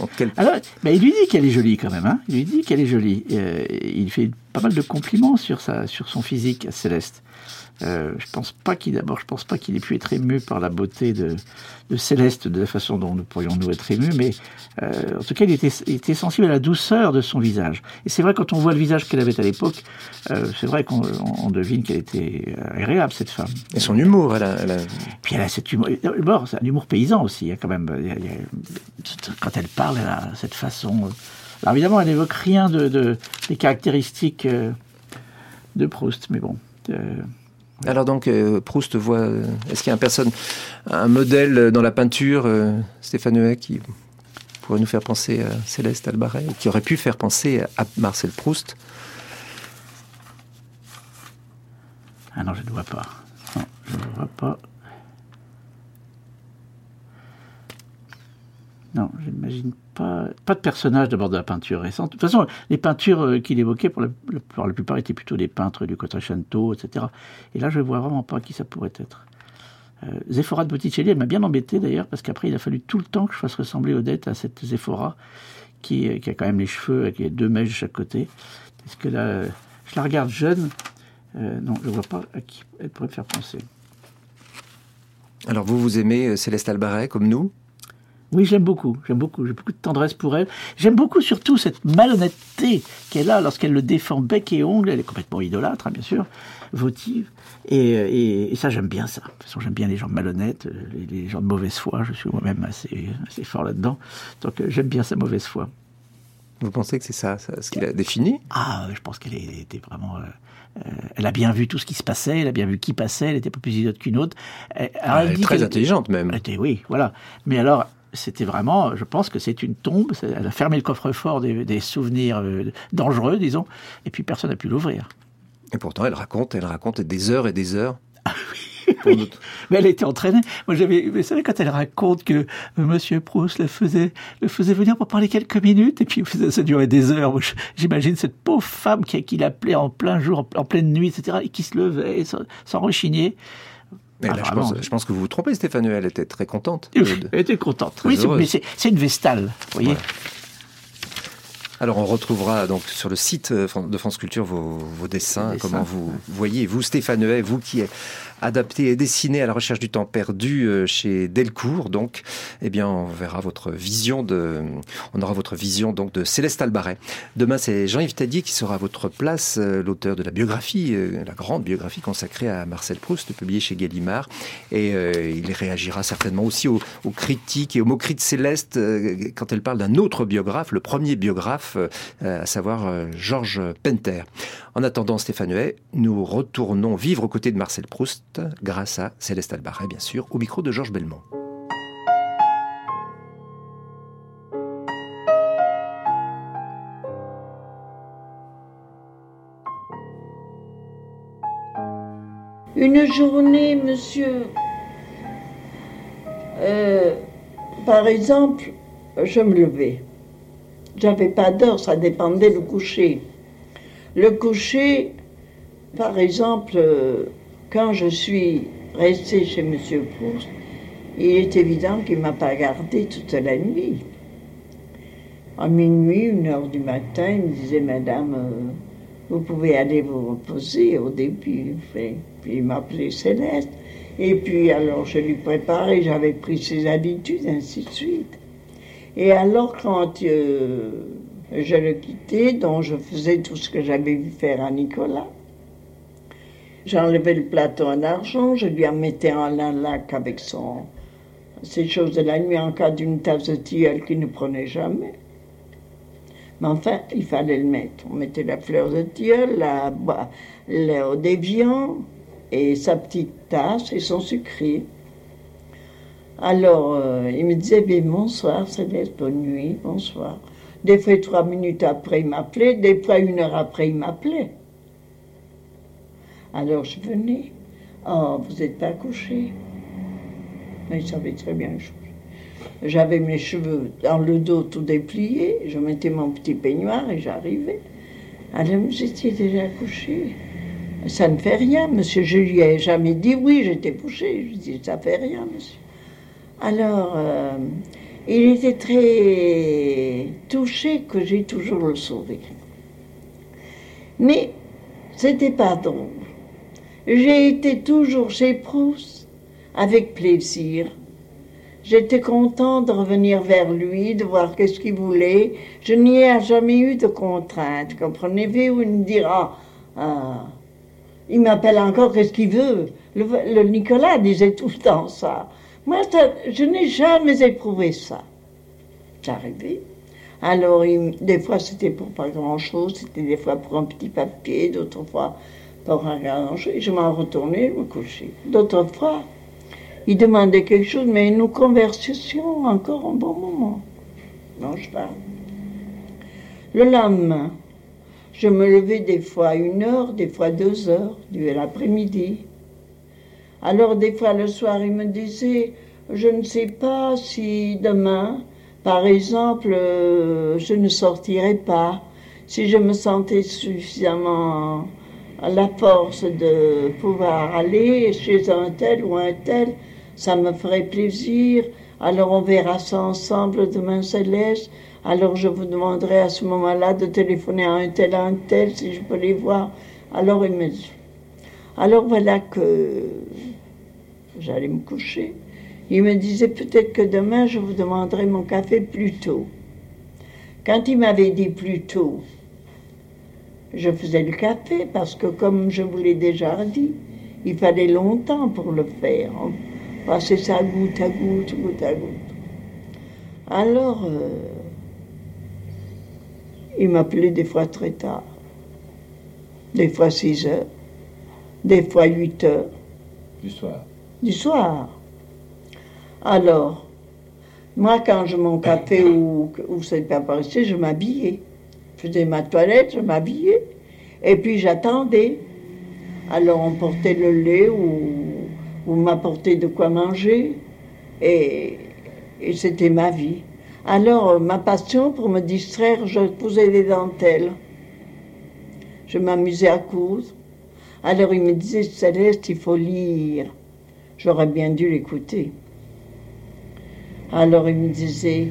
en, quel... (laughs) Alors, bah, il lui dit qu'elle est jolie quand même. Hein il lui dit qu'elle est jolie. il fait pas mal de compliments sur sa, sur son physique, Céleste. Euh, je pense pas qu'il d'abord, je pense pas qu'il ait pu être ému par la beauté de, de Céleste de la façon dont nous pourrions nous être émus, mais euh, en tout cas, il était, il était, sensible à la douceur de son visage. Et c'est vrai quand on voit le visage qu'elle avait à l'époque, euh, c'est vrai qu'on on devine qu'elle était agréable cette femme. Et son humour, elle a, elle a... Puis elle a cet humour, c'est un humour paysan aussi. Il y a quand même, il y a, quand elle parle, elle a cette façon. Alors évidemment, elle n'évoque rien de, de, des caractéristiques de Proust, mais bon. Alors donc, euh, Proust voit. Euh, est-ce qu'il y a un personne, un modèle dans la peinture, euh, Stéphane Huet, qui pourrait nous faire penser à Céleste Albaret, qui aurait pu faire penser à Marcel Proust? Ah non, je ne vois pas. Non, je ne vois pas. Non, j'imagine pas, de personnage d'abord de la peinture récente. De toute façon, les peintures euh, qu'il évoquait, pour la, plupart, étaient plutôt des peintres du Quattrocento, etc. Et là, je ne vois vraiment pas qui ça pourrait être. Euh, Zephora de Botticelli, elle m'a bien embêté d'ailleurs, parce qu'après, il a fallu tout le temps que je fasse ressembler Odette à cette Zephora, qui, qui a quand même les cheveux avec les deux mèches de chaque côté. Parce que là, je la regarde jeune, euh, non, je ne vois pas à qui elle pourrait me faire penser. Alors, vous, vous aimez Céleste Albaret comme nous? Oui, j'aime beaucoup. J'aime beaucoup. J'ai beaucoup de tendresse pour elle. J'aime beaucoup surtout cette malhonnêteté qu'elle a lorsqu'elle le défend bec et ongle. Elle est complètement idolâtre, hein, bien sûr, votive. Et, ça, j'aime bien ça. De toute façon, j'aime bien les gens malhonnêtes, euh, les, gens de mauvaise foi. Je suis moi-même assez, assez fort là-dedans. Donc, euh, j'aime bien sa mauvaise foi. Vous pensez que c'est ça, ce qu'il a défini? Ah, je pense qu'elle était vraiment. Euh, elle a bien vu tout ce qui se passait, elle a bien vu qui passait, elle était pas plus idiote qu'une autre. Elle, elle est très intelligente même. Elle était, oui, voilà. Mais alors, c'était vraiment, je pense que c'est une tombe. Elle a fermé le coffre-fort des, souvenirs euh, dangereux, disons, et puis personne n'a pu l'ouvrir. Et pourtant, elle raconte, elle raconte des heures et des heures. Ah oui, (laughs) Mais elle était entraînée. Moi, j'avais, vous savez, quand elle raconte que euh, Monsieur Proust le faisait, le faisait venir pour parler quelques minutes, et puis ça, durait des heures. J'imagine cette pauvre femme qui, qui l'appelait en plein jour, en pleine nuit, etc., et qui se levait sans, sans rechigner. Ah, je, pense, que vous vous trompez, Stéphane. Elle était très contente. Elle était contente. oui, mais c'est une Vestale, vous voyez. Alors on retrouvera donc sur le site euh, de France Culture vos, dessins, comment vous voyez, vous Stéphane Huet, vous qui adapté et dessiné à la recherche du temps perdu euh, chez Delcourt. Donc, eh bien, on verra votre vision de, on aura votre vision donc de Céleste Albaret. Demain, c'est Jean-Yves Tadier qui sera à votre place, euh, l'auteur de la biographie, euh, la grande biographie consacrée à Marcel Proust, publiée chez Gallimard. Et il réagira certainement aussi aux, critiques et aux moqueries de Céleste quand elle parle d'un autre biographe, le premier biographe, à savoir Georges Penter. En attendant Stéphane Huet, nous retournons vivre aux côtés de Marcel Proust grâce à Céleste Albaret, bien sûr, au micro de Georges Belmont. Une journée, monsieur, euh, par exemple, je me levais. J'avais pas d'heure, ça dépendait du coucher. Le coucher, par exemple, euh, quand je suis restée chez M. Proust, il est évident qu'il ne m'a pas gardé toute la nuit. À minuit, une heure du matin, il me disait, Madame, euh, vous pouvez aller vous reposer au début. Puis il m'appelait Céleste. Et puis alors je lui préparais, j'avais pris ses habitudes, ainsi de suite. Et alors quand euh, je le quittais, dont je faisais tout ce que j'avais vu faire à Nicolas, j'enlevais le plateau en argent, je lui en mettais en lac avec son, ses choses de la nuit en cas d'une tasse de tilleul qu'il ne prenait jamais. Mais enfin, il fallait le mettre. On mettait la fleur de tilleul, la, le déviant, et sa petite tasse et son sucré. Alors, euh, il me disait, bonsoir Céleste, bonne nuit, bonsoir. Des fois, trois minutes après, il m'appelait, des fois, une heure après, il m'appelait. Alors, je venais. Oh, vous n'êtes pas couché. Mais il savait très bien que J'avais mes cheveux dans le dos tout dépliés, je mettais mon petit peignoir et j'arrivais. Alors, vous étiez déjà couché. Ça ne fait rien, monsieur. Je lui ai jamais dit oui, j'étais couché. Je dis, ça fait rien, monsieur. Alors, euh, il était très touché que j'ai toujours le sourire. Mais c'était pas drôle. J'ai été toujours chez Proust avec plaisir. J'étais contente de revenir vers lui, de voir qu'est-ce qu'il voulait. Je n'y ai jamais eu de contrainte, comprenez-vous, il me dira, ah, il m'appelle encore, qu'est-ce qu'il veut? Le, Nicolas disait tout le temps ça. Moi, je n'ai jamais éprouvé ça. J'arrivais. Alors, des fois, c'était pour pas grand-chose, c'était des fois pour un petit papier, d'autres fois pour un grand Je m'en retournais, je me couchais. D'autres fois, il demandait quelque chose, mais nous conversions encore un bon moment. Non, je parle. Le lendemain, je me levais des fois une heure, des fois deux heures, du l'après-midi. Alors des fois le soir, il me disait, je ne sais pas si demain, par exemple, euh, je ne sortirai pas, si je me sentais suffisamment la force de pouvoir aller chez un tel ou un tel, ça me ferait plaisir. Alors on verra ça ensemble demain, Céleste. Alors je vous demanderai à ce moment-là de téléphoner à un tel, à un tel, si je peux les voir. Alors il me dit. Alors voilà que j'allais me coucher. Il me disait peut-être que demain je vous demanderai mon café plus tôt. Quand il m'avait dit plus tôt, je faisais le café parce que comme je vous l'ai déjà dit, il fallait longtemps pour le faire. On passait ça goutte à goutte, goutte à goutte. Alors, euh, il m'appelait des fois très tard, des fois 6 heures, des fois 8 heures. Du soir. Du soir. Alors, moi, quand je mon café ou, ou c'est pas je m'habillais. Je faisais ma toilette, je m'habillais. Et puis j'attendais. Alors on portait le lait ou, ou m'apportait de quoi manger. Et, c'était ma vie. Alors, euh, ma passion, pour me distraire, je posais des dentelles. Je m'amusais à coudre. Alors, il me disait, Céleste, il faut lire. J'aurais bien dû l'écouter. Alors, il me disait,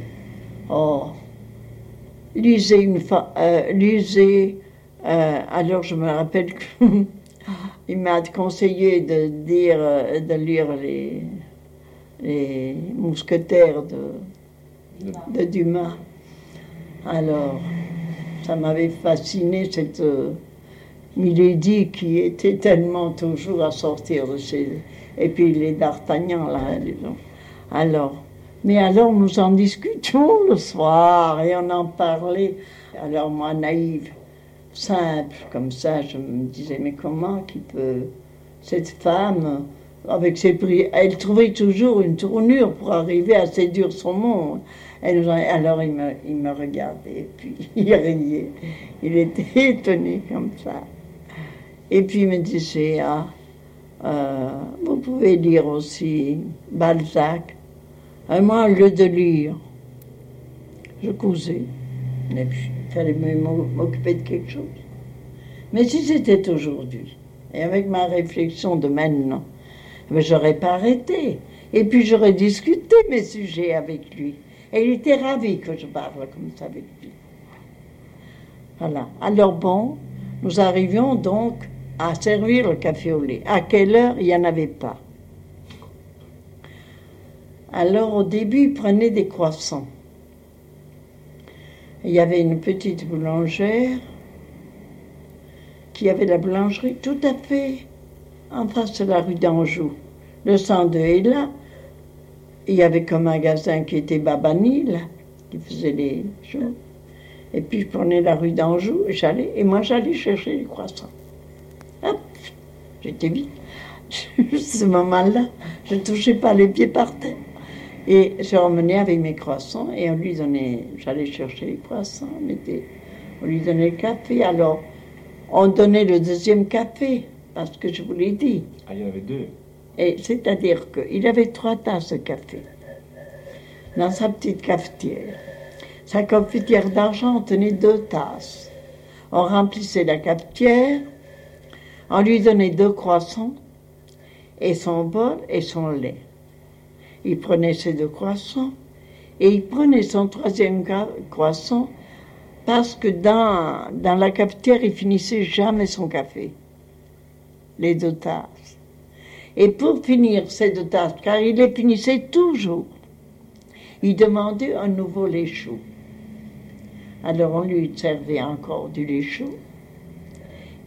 oh, lisez une euh. Euh, alors, je me rappelle qu'il (laughs) m'a conseillé de, de lire les, mousquetaires de de Dumas. Alors, ça m'avait fasciné cette euh, Milady qui était tellement toujours à sortir de chez. Et puis les D'Artagnan, là. Alors, mais alors nous en discutions le soir et on en parlait. Alors moi, naïve, simple, comme ça, je me disais, mais comment qui peut. Cette femme, avec ses prix, elle trouvait toujours une tournure pour arriver à séduire son monde alors il me, il me regardait, puis (laughs) il riait. Il était étonné comme ça. Et puis il me disait, ah, Euh, vous pouvez lire aussi Balzac. Moi, au lieu de lire, je puis, il fallait m'occuper de quelque chose. Mais si c'était aujourd'hui, et avec ma réflexion de maintenant, ben, j'aurais pas arrêté. Et puis j'aurais discuté mes sujets avec lui. Et il était ravi que je parle comme ça avec lui. Voilà. Alors bon, nous arrivions donc à servir le café au lait. À quelle heure? Il n'y en avait pas. Alors au début, il prenait des croissants. Il y avait une petite boulangère qui avait la boulangerie tout à fait en face de la rue d'Anjou. Le 102 est là. Il y avait comme magasin qui était Babani, là, qui faisait les choses. Et puis je prenais la rue d'Anjou et j'allais, et moi j'allais chercher les croissants. Hop, j'étais vite. (laughs) Ce moment-là, je ne touchais pas les pieds par terre. Et je remenais avec mes croissants et on lui donnait, j'allais chercher les croissants, on, mettait- on lui donnait le café. Alors, on donnait le deuxième café, parce que je vous l'ai dit. Ah, il y en avait deux. Et c'est-à-dire qu'il avait trois tasses de café dans sa petite cafetière. Sa cafetière d'argent tenait deux tasses. On remplissait la cafetière, on lui donnait deux croissants et son bol et son lait. Il prenait ses deux croissants et il prenait son troisième croissant parce que dans, dans la cafetière, il finissait jamais son café. Les deux tasses. Et pour finir ces deux tasses, car il les finissait toujours, il demandait un nouveau lait chaud. Alors on lui servait encore du lait chaud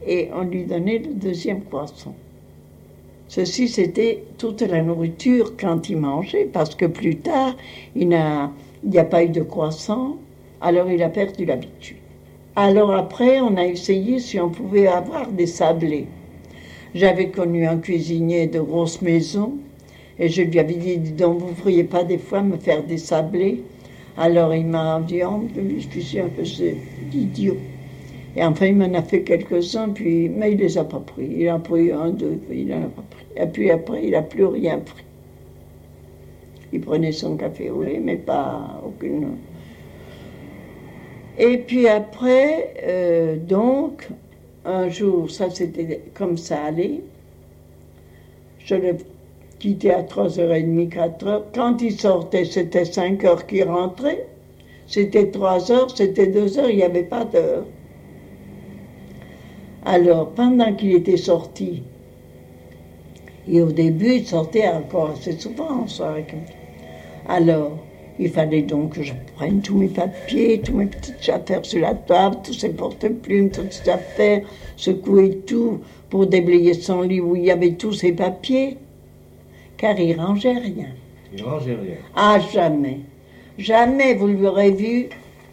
et on lui donnait le deuxième croissant. Ceci, c'était toute la nourriture quand il mangeait, parce que plus tard, il n'y a pas eu de croissant, alors il a perdu l'habitude. Alors après, on a essayé si on pouvait avoir des sablés. J'avais connu un cuisinier de grosse maison et je lui avais dit, donc, vous ne feriez pas des fois me faire des sablés? Alors il m'a dit, oh, je suis un peu idiot. Et enfin, il m'en a fait quelques-uns, puis, mais il les a pas pris. Il en a pris un, deux, il n'en a pas pris. Et puis après, il n'a plus rien pris. Il prenait son café au lait, mais pas aucune. Et puis après, euh, donc, un jour, ça c'était comme ça allait. Je le quittais à 3h30, 4h. Quand il sortait, c'était 5h qu'il rentrait. C'était 3h, c'était 2h, il n'y avait pas d'heure. Alors, pendant qu'il était sorti, et au début, il sortait encore assez souvent en soirée. comme ça. Alors, il fallait donc que je prenne tous mes papiers, tous mes petites affaires sur la table, tous ses porte-plumes, toutes ses affaires, secouer tout pour déblayer son lit où il y avait tous ses papiers, car il rangeait rien. Il rangeait rien. Ah, jamais. Jamais vous lui aurez vu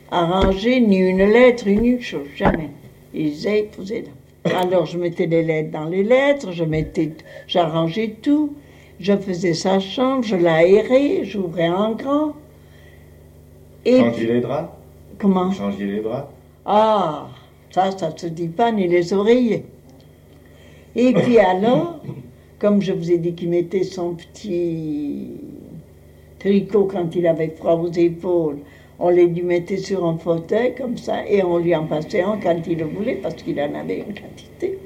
arranger ni une lettre, ni une chose. Jamais. Il disait, posez là. Alors, je mettais les lettres dans les lettres, je mettais, j'arrangeais tout. Je faisais sa chambre, je l'aérais, j'ouvrais en grand. Et Changiez les draps comment? Changiez les draps Ah, ça, ça se dit pas, ni les oreillers. Et puis (coughs) alors, comme je vous ai dit qu'il mettait son petit tricot quand il avait froid aux épaules, on les lui mettait sur un fauteuil comme ça et on lui en passait un quand il le voulait parce qu'il en avait une quantité.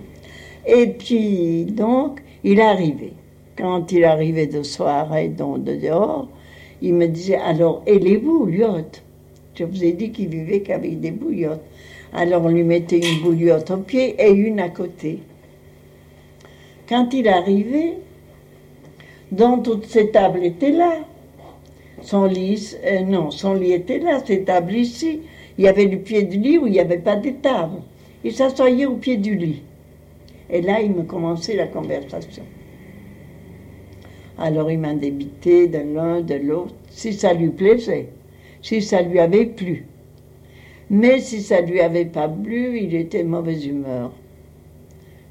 Et puis donc, il arrivait. Quand il arrivait de soirée, donc de dehors, il me disait alors, et les bouillottes? Je vous ai dit qu'il vivait qu'avec des bouillottes. Alors on lui mettait une bouillotte au pied et une à côté. Quand il arrivait, donc toutes ces tables étaient là. Son lit, euh, son lit était là, ces tables ici. Il y avait le pied du lit où il n'y avait pas de table. Il s'assoyait au pied du lit. Et là, il me commençait la conversation. Alors il m'a débité de l'un, de l'autre, si ça lui plaisait, si ça lui avait plu. Mais si ça lui avait pas plu, il était mauvaise humeur.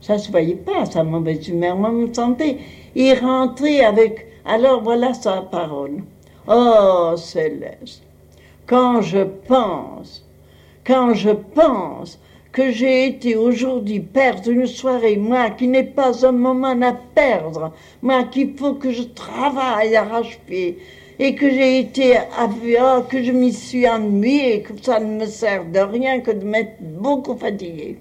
Ça se voyait pas, sa mauvaise humeur. Moi, je me sentais. Il rentrait avec. Alors voilà sa parole. Oh, Céleste, quand je pense, quand je pense que j'ai été aujourd'hui perdre une soirée, moi qui n'ai pas un moment à perdre, moi qu'il faut que je travaille arrache-pied, et que j'ai été à que je m'y suis ennuyée, que ça ne me sert de rien que de m'être beaucoup fatiguée.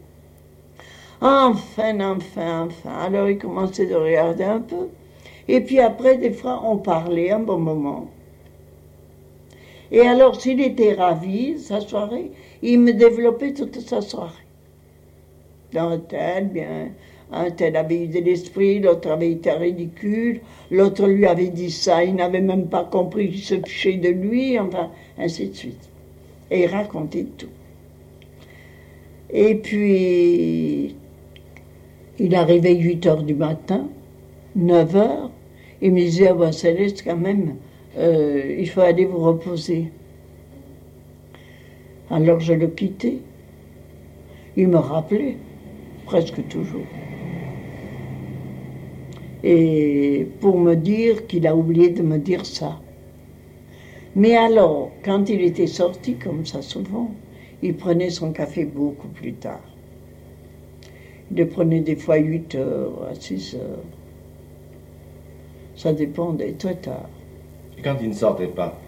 Enfin, enfin, enfin. Alors il commençait de regarder un peu. Et puis après, des fois, on parlait un bon moment. Et alors, s'il était ravi, sa soirée, il me développait toute sa soirée. Dans tel, bien, un tel avait eu de l'esprit, l'autre avait été ridicule, l'autre lui avait dit ça, il n'avait même pas compris qu'il se fichait de lui, enfin, ainsi de suite. Et il racontait tout. Et puis, il arrivait 8 heures du matin, 9 heures, il me disait, ah ben Céleste, quand même, euh, il faut aller vous reposer. Alors je le quittais. Il me rappelait, presque toujours. Et pour me dire qu'il a oublié de me dire ça. Mais alors, quand il était sorti, comme ça souvent, il prenait son café beaucoup plus tard. Il le prenait des fois 8 heures à 6 heures. Ça dépendait très tard. Et quand il ne sortait pas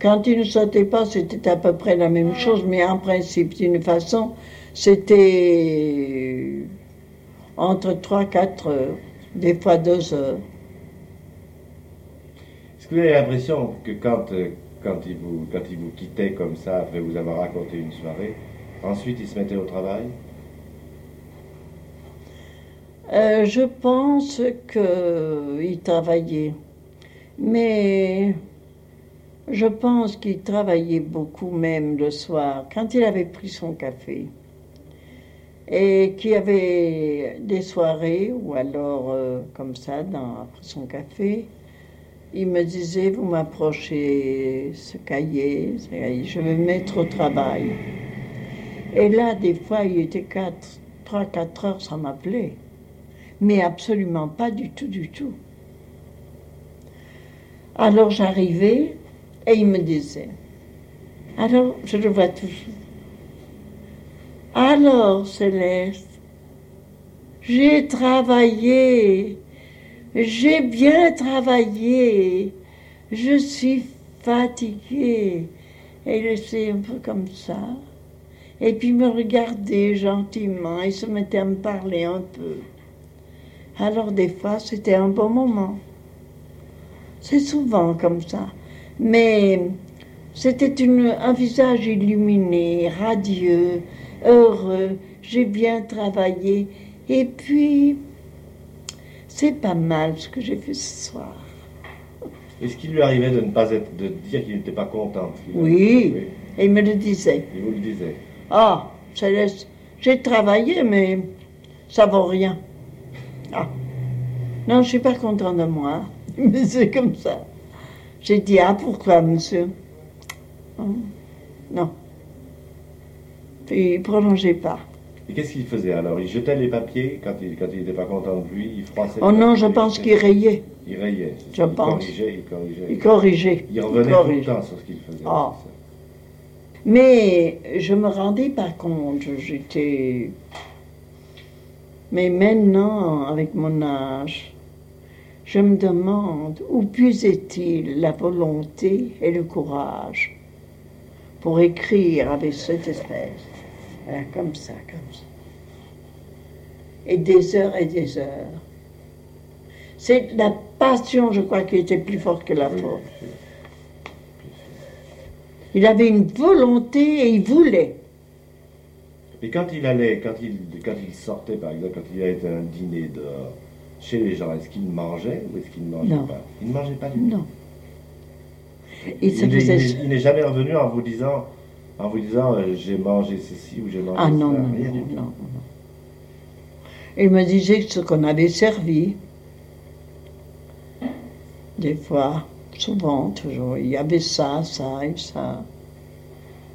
Quand il ne sortait pas, c'était à peu près la même chose, mais en principe, d'une façon, c'était entre 3-4 heures, des fois 2 heures. Est-ce que vous avez l'impression que quand, euh, quand, il vous, quand il vous quittait comme ça, après vous avoir raconté une soirée, ensuite il se mettait au travail? Euh, je pense qu'il travaillait. Mais je pense qu'il travaillait beaucoup même le soir, quand il avait pris son café. Et qu'il y avait des soirées, ou alors euh, comme ça, après son café, il me disait, vous m'approchez ce cahier, je vais me mettre au travail. Et là, des fois, il était 3-4 heures sans m'appeler. Mais absolument pas du tout, du tout. Alors j'arrivais et il me disait, alors je le vois toujours, alors Céleste, j'ai travaillé, j'ai bien travaillé, je suis fatiguée. Et il était un peu comme ça. Et puis me regardait gentiment, il se mettait à me parler un peu. Alors des fois, c'était un bon moment. C'est souvent comme ça. Mais c'était un visage illuminé, radieux, heureux. J'ai bien travaillé. Et puis, c'est pas mal ce que j'ai fait ce soir. Est-ce qu'il lui arrivait de ne pas être, de dire qu'il n'était pas content Oui, et il me le disait. Il vous le disait. Ah, Céleste, j'ai travaillé, mais ça vaut rien. Ah. Non, je suis pas content de moi. Mais (laughs) c'est comme ça. J'ai dit, ah, pourquoi, monsieur oh, Non. il prolongeait pas. Et qu'est-ce qu'il faisait alors? Il jetait les papiers quand il quand n'était pas content de lui, il froissait. Oh non, je pense qu'il rayait. Il rayait. Je il pense. Corrigeait, il corrigeait. Il corrigeait. Il revenait tout le temps sur ce qu'il faisait. Ah. Mais je me rendais pas compte. J'étais. Mais maintenant, avec mon âge, je me demande où puisait-il la volonté et le courage pour écrire avec cette espèce? Voilà, comme ça, comme ça. Et des heures et des heures. C'est la passion, je crois, qui était plus forte que la force. Il avait une volonté et il voulait. Et quand il allait, quand il, quand il sortait, par exemple, quand il allait à un dîner dehors, chez les gens, est-ce qu'il mangeait ou est-ce qu'il ne mangeait Non. pas? Il ne mangeait pas du tout. Non. Il se Il n'est- jamais revenu en vous disant, en vous disant, euh, j'ai mangé ceci ou j'ai mangé Ah ça. non, non, rien non, du non, tout. non. Il me disait ce qu'on avait servi. Des fois, souvent, toujours. Il y avait ça, ça et ça.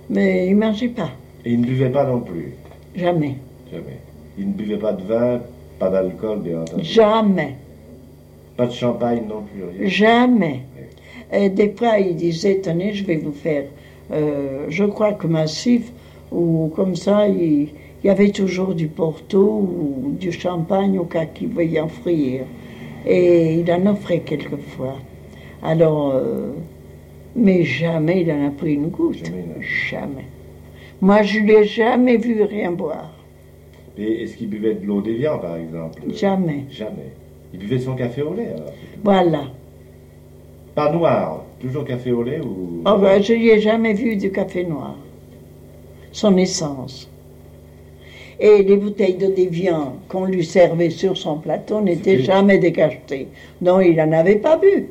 Mais il ne mangeait pas. Et il ne buvait pas non plus, Jamais. jamais. Il ne buvait pas de vin, pas d'alcool, bien entendu. Jamais. Pas de champagne non plus, rien. Jamais. Et des fois, il disait, tenez, je vais vous faire, euh, je crois que massif, ou comme ça, il, il y avait toujours du porto ou du champagne au cas qu'il veuille offrir. Et il en offrait quelquefois. Alors, euh, mais jamais il en a pris une goutte. Jamais. Jamais. Moi, je ne l'ai jamais vu rien boire. Et est-ce qu'il buvait de l'eau d'Évian, par exemple? Jamais. Jamais. Il buvait son café au lait, alors Voilà. Pas noir, toujours café au lait ou... Oh, ben, je n'y ai jamais vu du café noir. Son essence. Et les bouteilles de déviant qu'on lui servait sur son plateau n'étaient jamais décachetées. Non, il n'en avait pas bu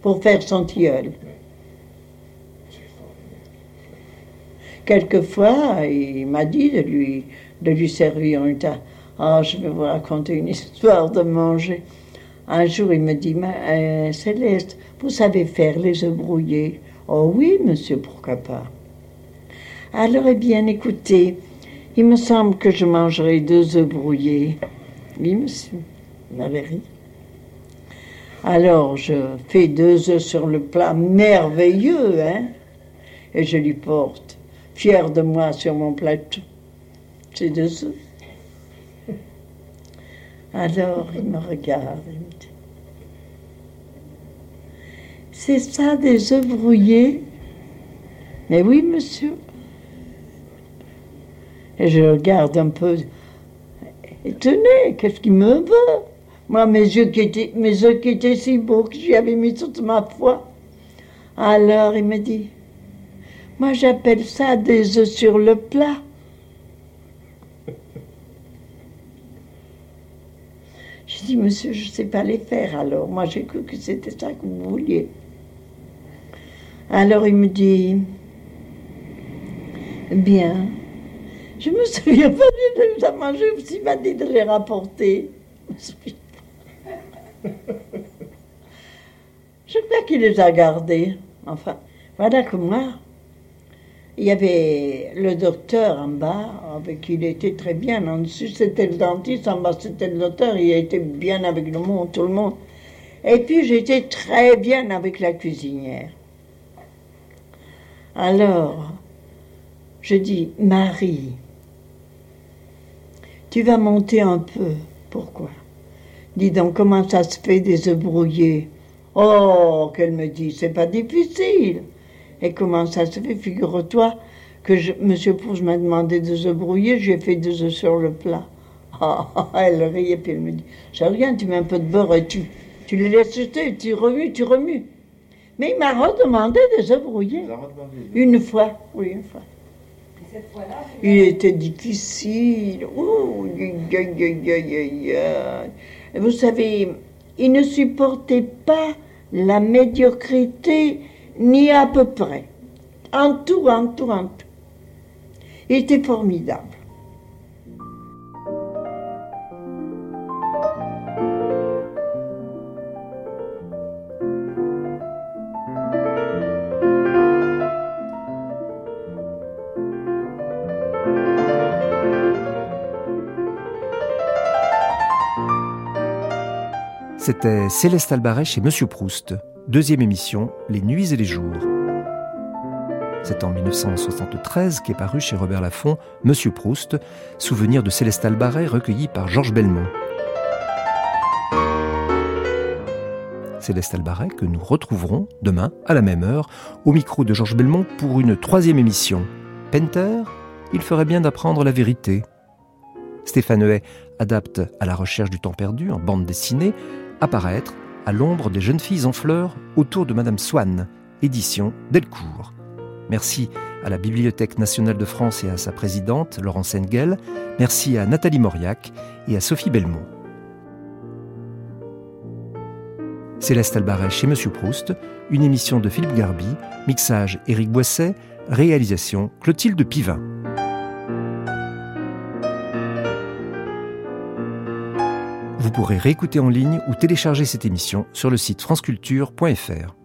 pour faire son tilleul. Quelquefois, il m'a dit de lui, de lui servir une tasse. Ah, je vais vous raconter une histoire de manger. Un jour, il me dit, Ma- euh, Céleste, vous savez faire les œufs brouillés Oh oui, monsieur, pourquoi pas Alors, eh bien, écoutez, il me semble que je mangerai deux œufs brouillés. Oui, monsieur, Valérie. Alors, je fais deux œufs sur le plat, merveilleux, hein Et je lui porte, fier de moi, sur mon plateau, ces deux œufs. Alors, il me regarde, me dit, c'est ça des œufs brouillés? Mais oui, monsieur. Et je regarde un peu étonné, qu'est-ce qu'il me veut Moi, mes yeux qui étaient, mes qui étaient si beaux que j'y avais mis toute ma foi. Alors, il me dit, moi j'appelle ça des œufs sur le plat. Dit, monsieur, je ne sais pas les faire alors. Moi, j'ai cru que c'était ça que vous vouliez. Alors, il me dit, bien, je me souviens pas de les mangés, il m'a dit de les rapporter. (laughs) Je crois qu'il les a gardés. Enfin, voilà que moi, il y avait le docteur en bas, avec il était très bien. En dessus, c'était le dentiste, en bas, c'était le docteur. Il était bien avec le monde, tout le monde. Et puis, j'étais très bien avec la cuisinière. Alors, je dis, Marie, tu vas monter un peu. Pourquoi? Dis donc, comment ça se fait des œufs brouillés Oh, qu'elle me dit, c'est pas difficile. Et comment ça se fait Figure-toi que je, M. Proust m'a demandé des œufs brouillés, j'ai fait des œufs sur le plat. (laughs) Ah, elle rit et puis elle me dit, c'est rien, tu mets un peu de beurre et tu, tu les laisses jeter, tu remues, tu remues. Mais il m'a redemandé des œufs brouillés. Une fois, oui, une fois. Et cette fois-là, Il était difficile. Ouh. Vous savez, il ne supportait pas la médiocrité, ni à peu près. En tout, en tout, en tout. Il était formidable. C'était Céleste Albaret chez Monsieur Proust. Deuxième émission, Les Nuits et les Jours. C'est en 1973 qu'est paru chez Robert Laffont Monsieur Proust, souvenir de Céleste Albaret recueilli par Georges Belmont. Céleste Albaret que nous retrouverons demain à la même heure au micro de Georges Belmont pour une troisième émission. Penter, il ferait bien d'apprendre la vérité. Stéphane Hay adapte à la recherche du temps perdu en bande dessinée apparaître à l'ombre des jeunes filles en fleurs autour de Madame Swann, édition Delcourt. Merci à la Bibliothèque nationale de France et à sa présidente, Laurence Engel. Merci à Nathalie Mauriac et à Sophie Belmont. Céleste Albaret chez Monsieur Proust, une émission de Philippe Garby, mixage Éric Boisset, réalisation Clotilde Pivin. Pourrez réécouter en ligne ou télécharger cette émission sur le site franceculture.fr.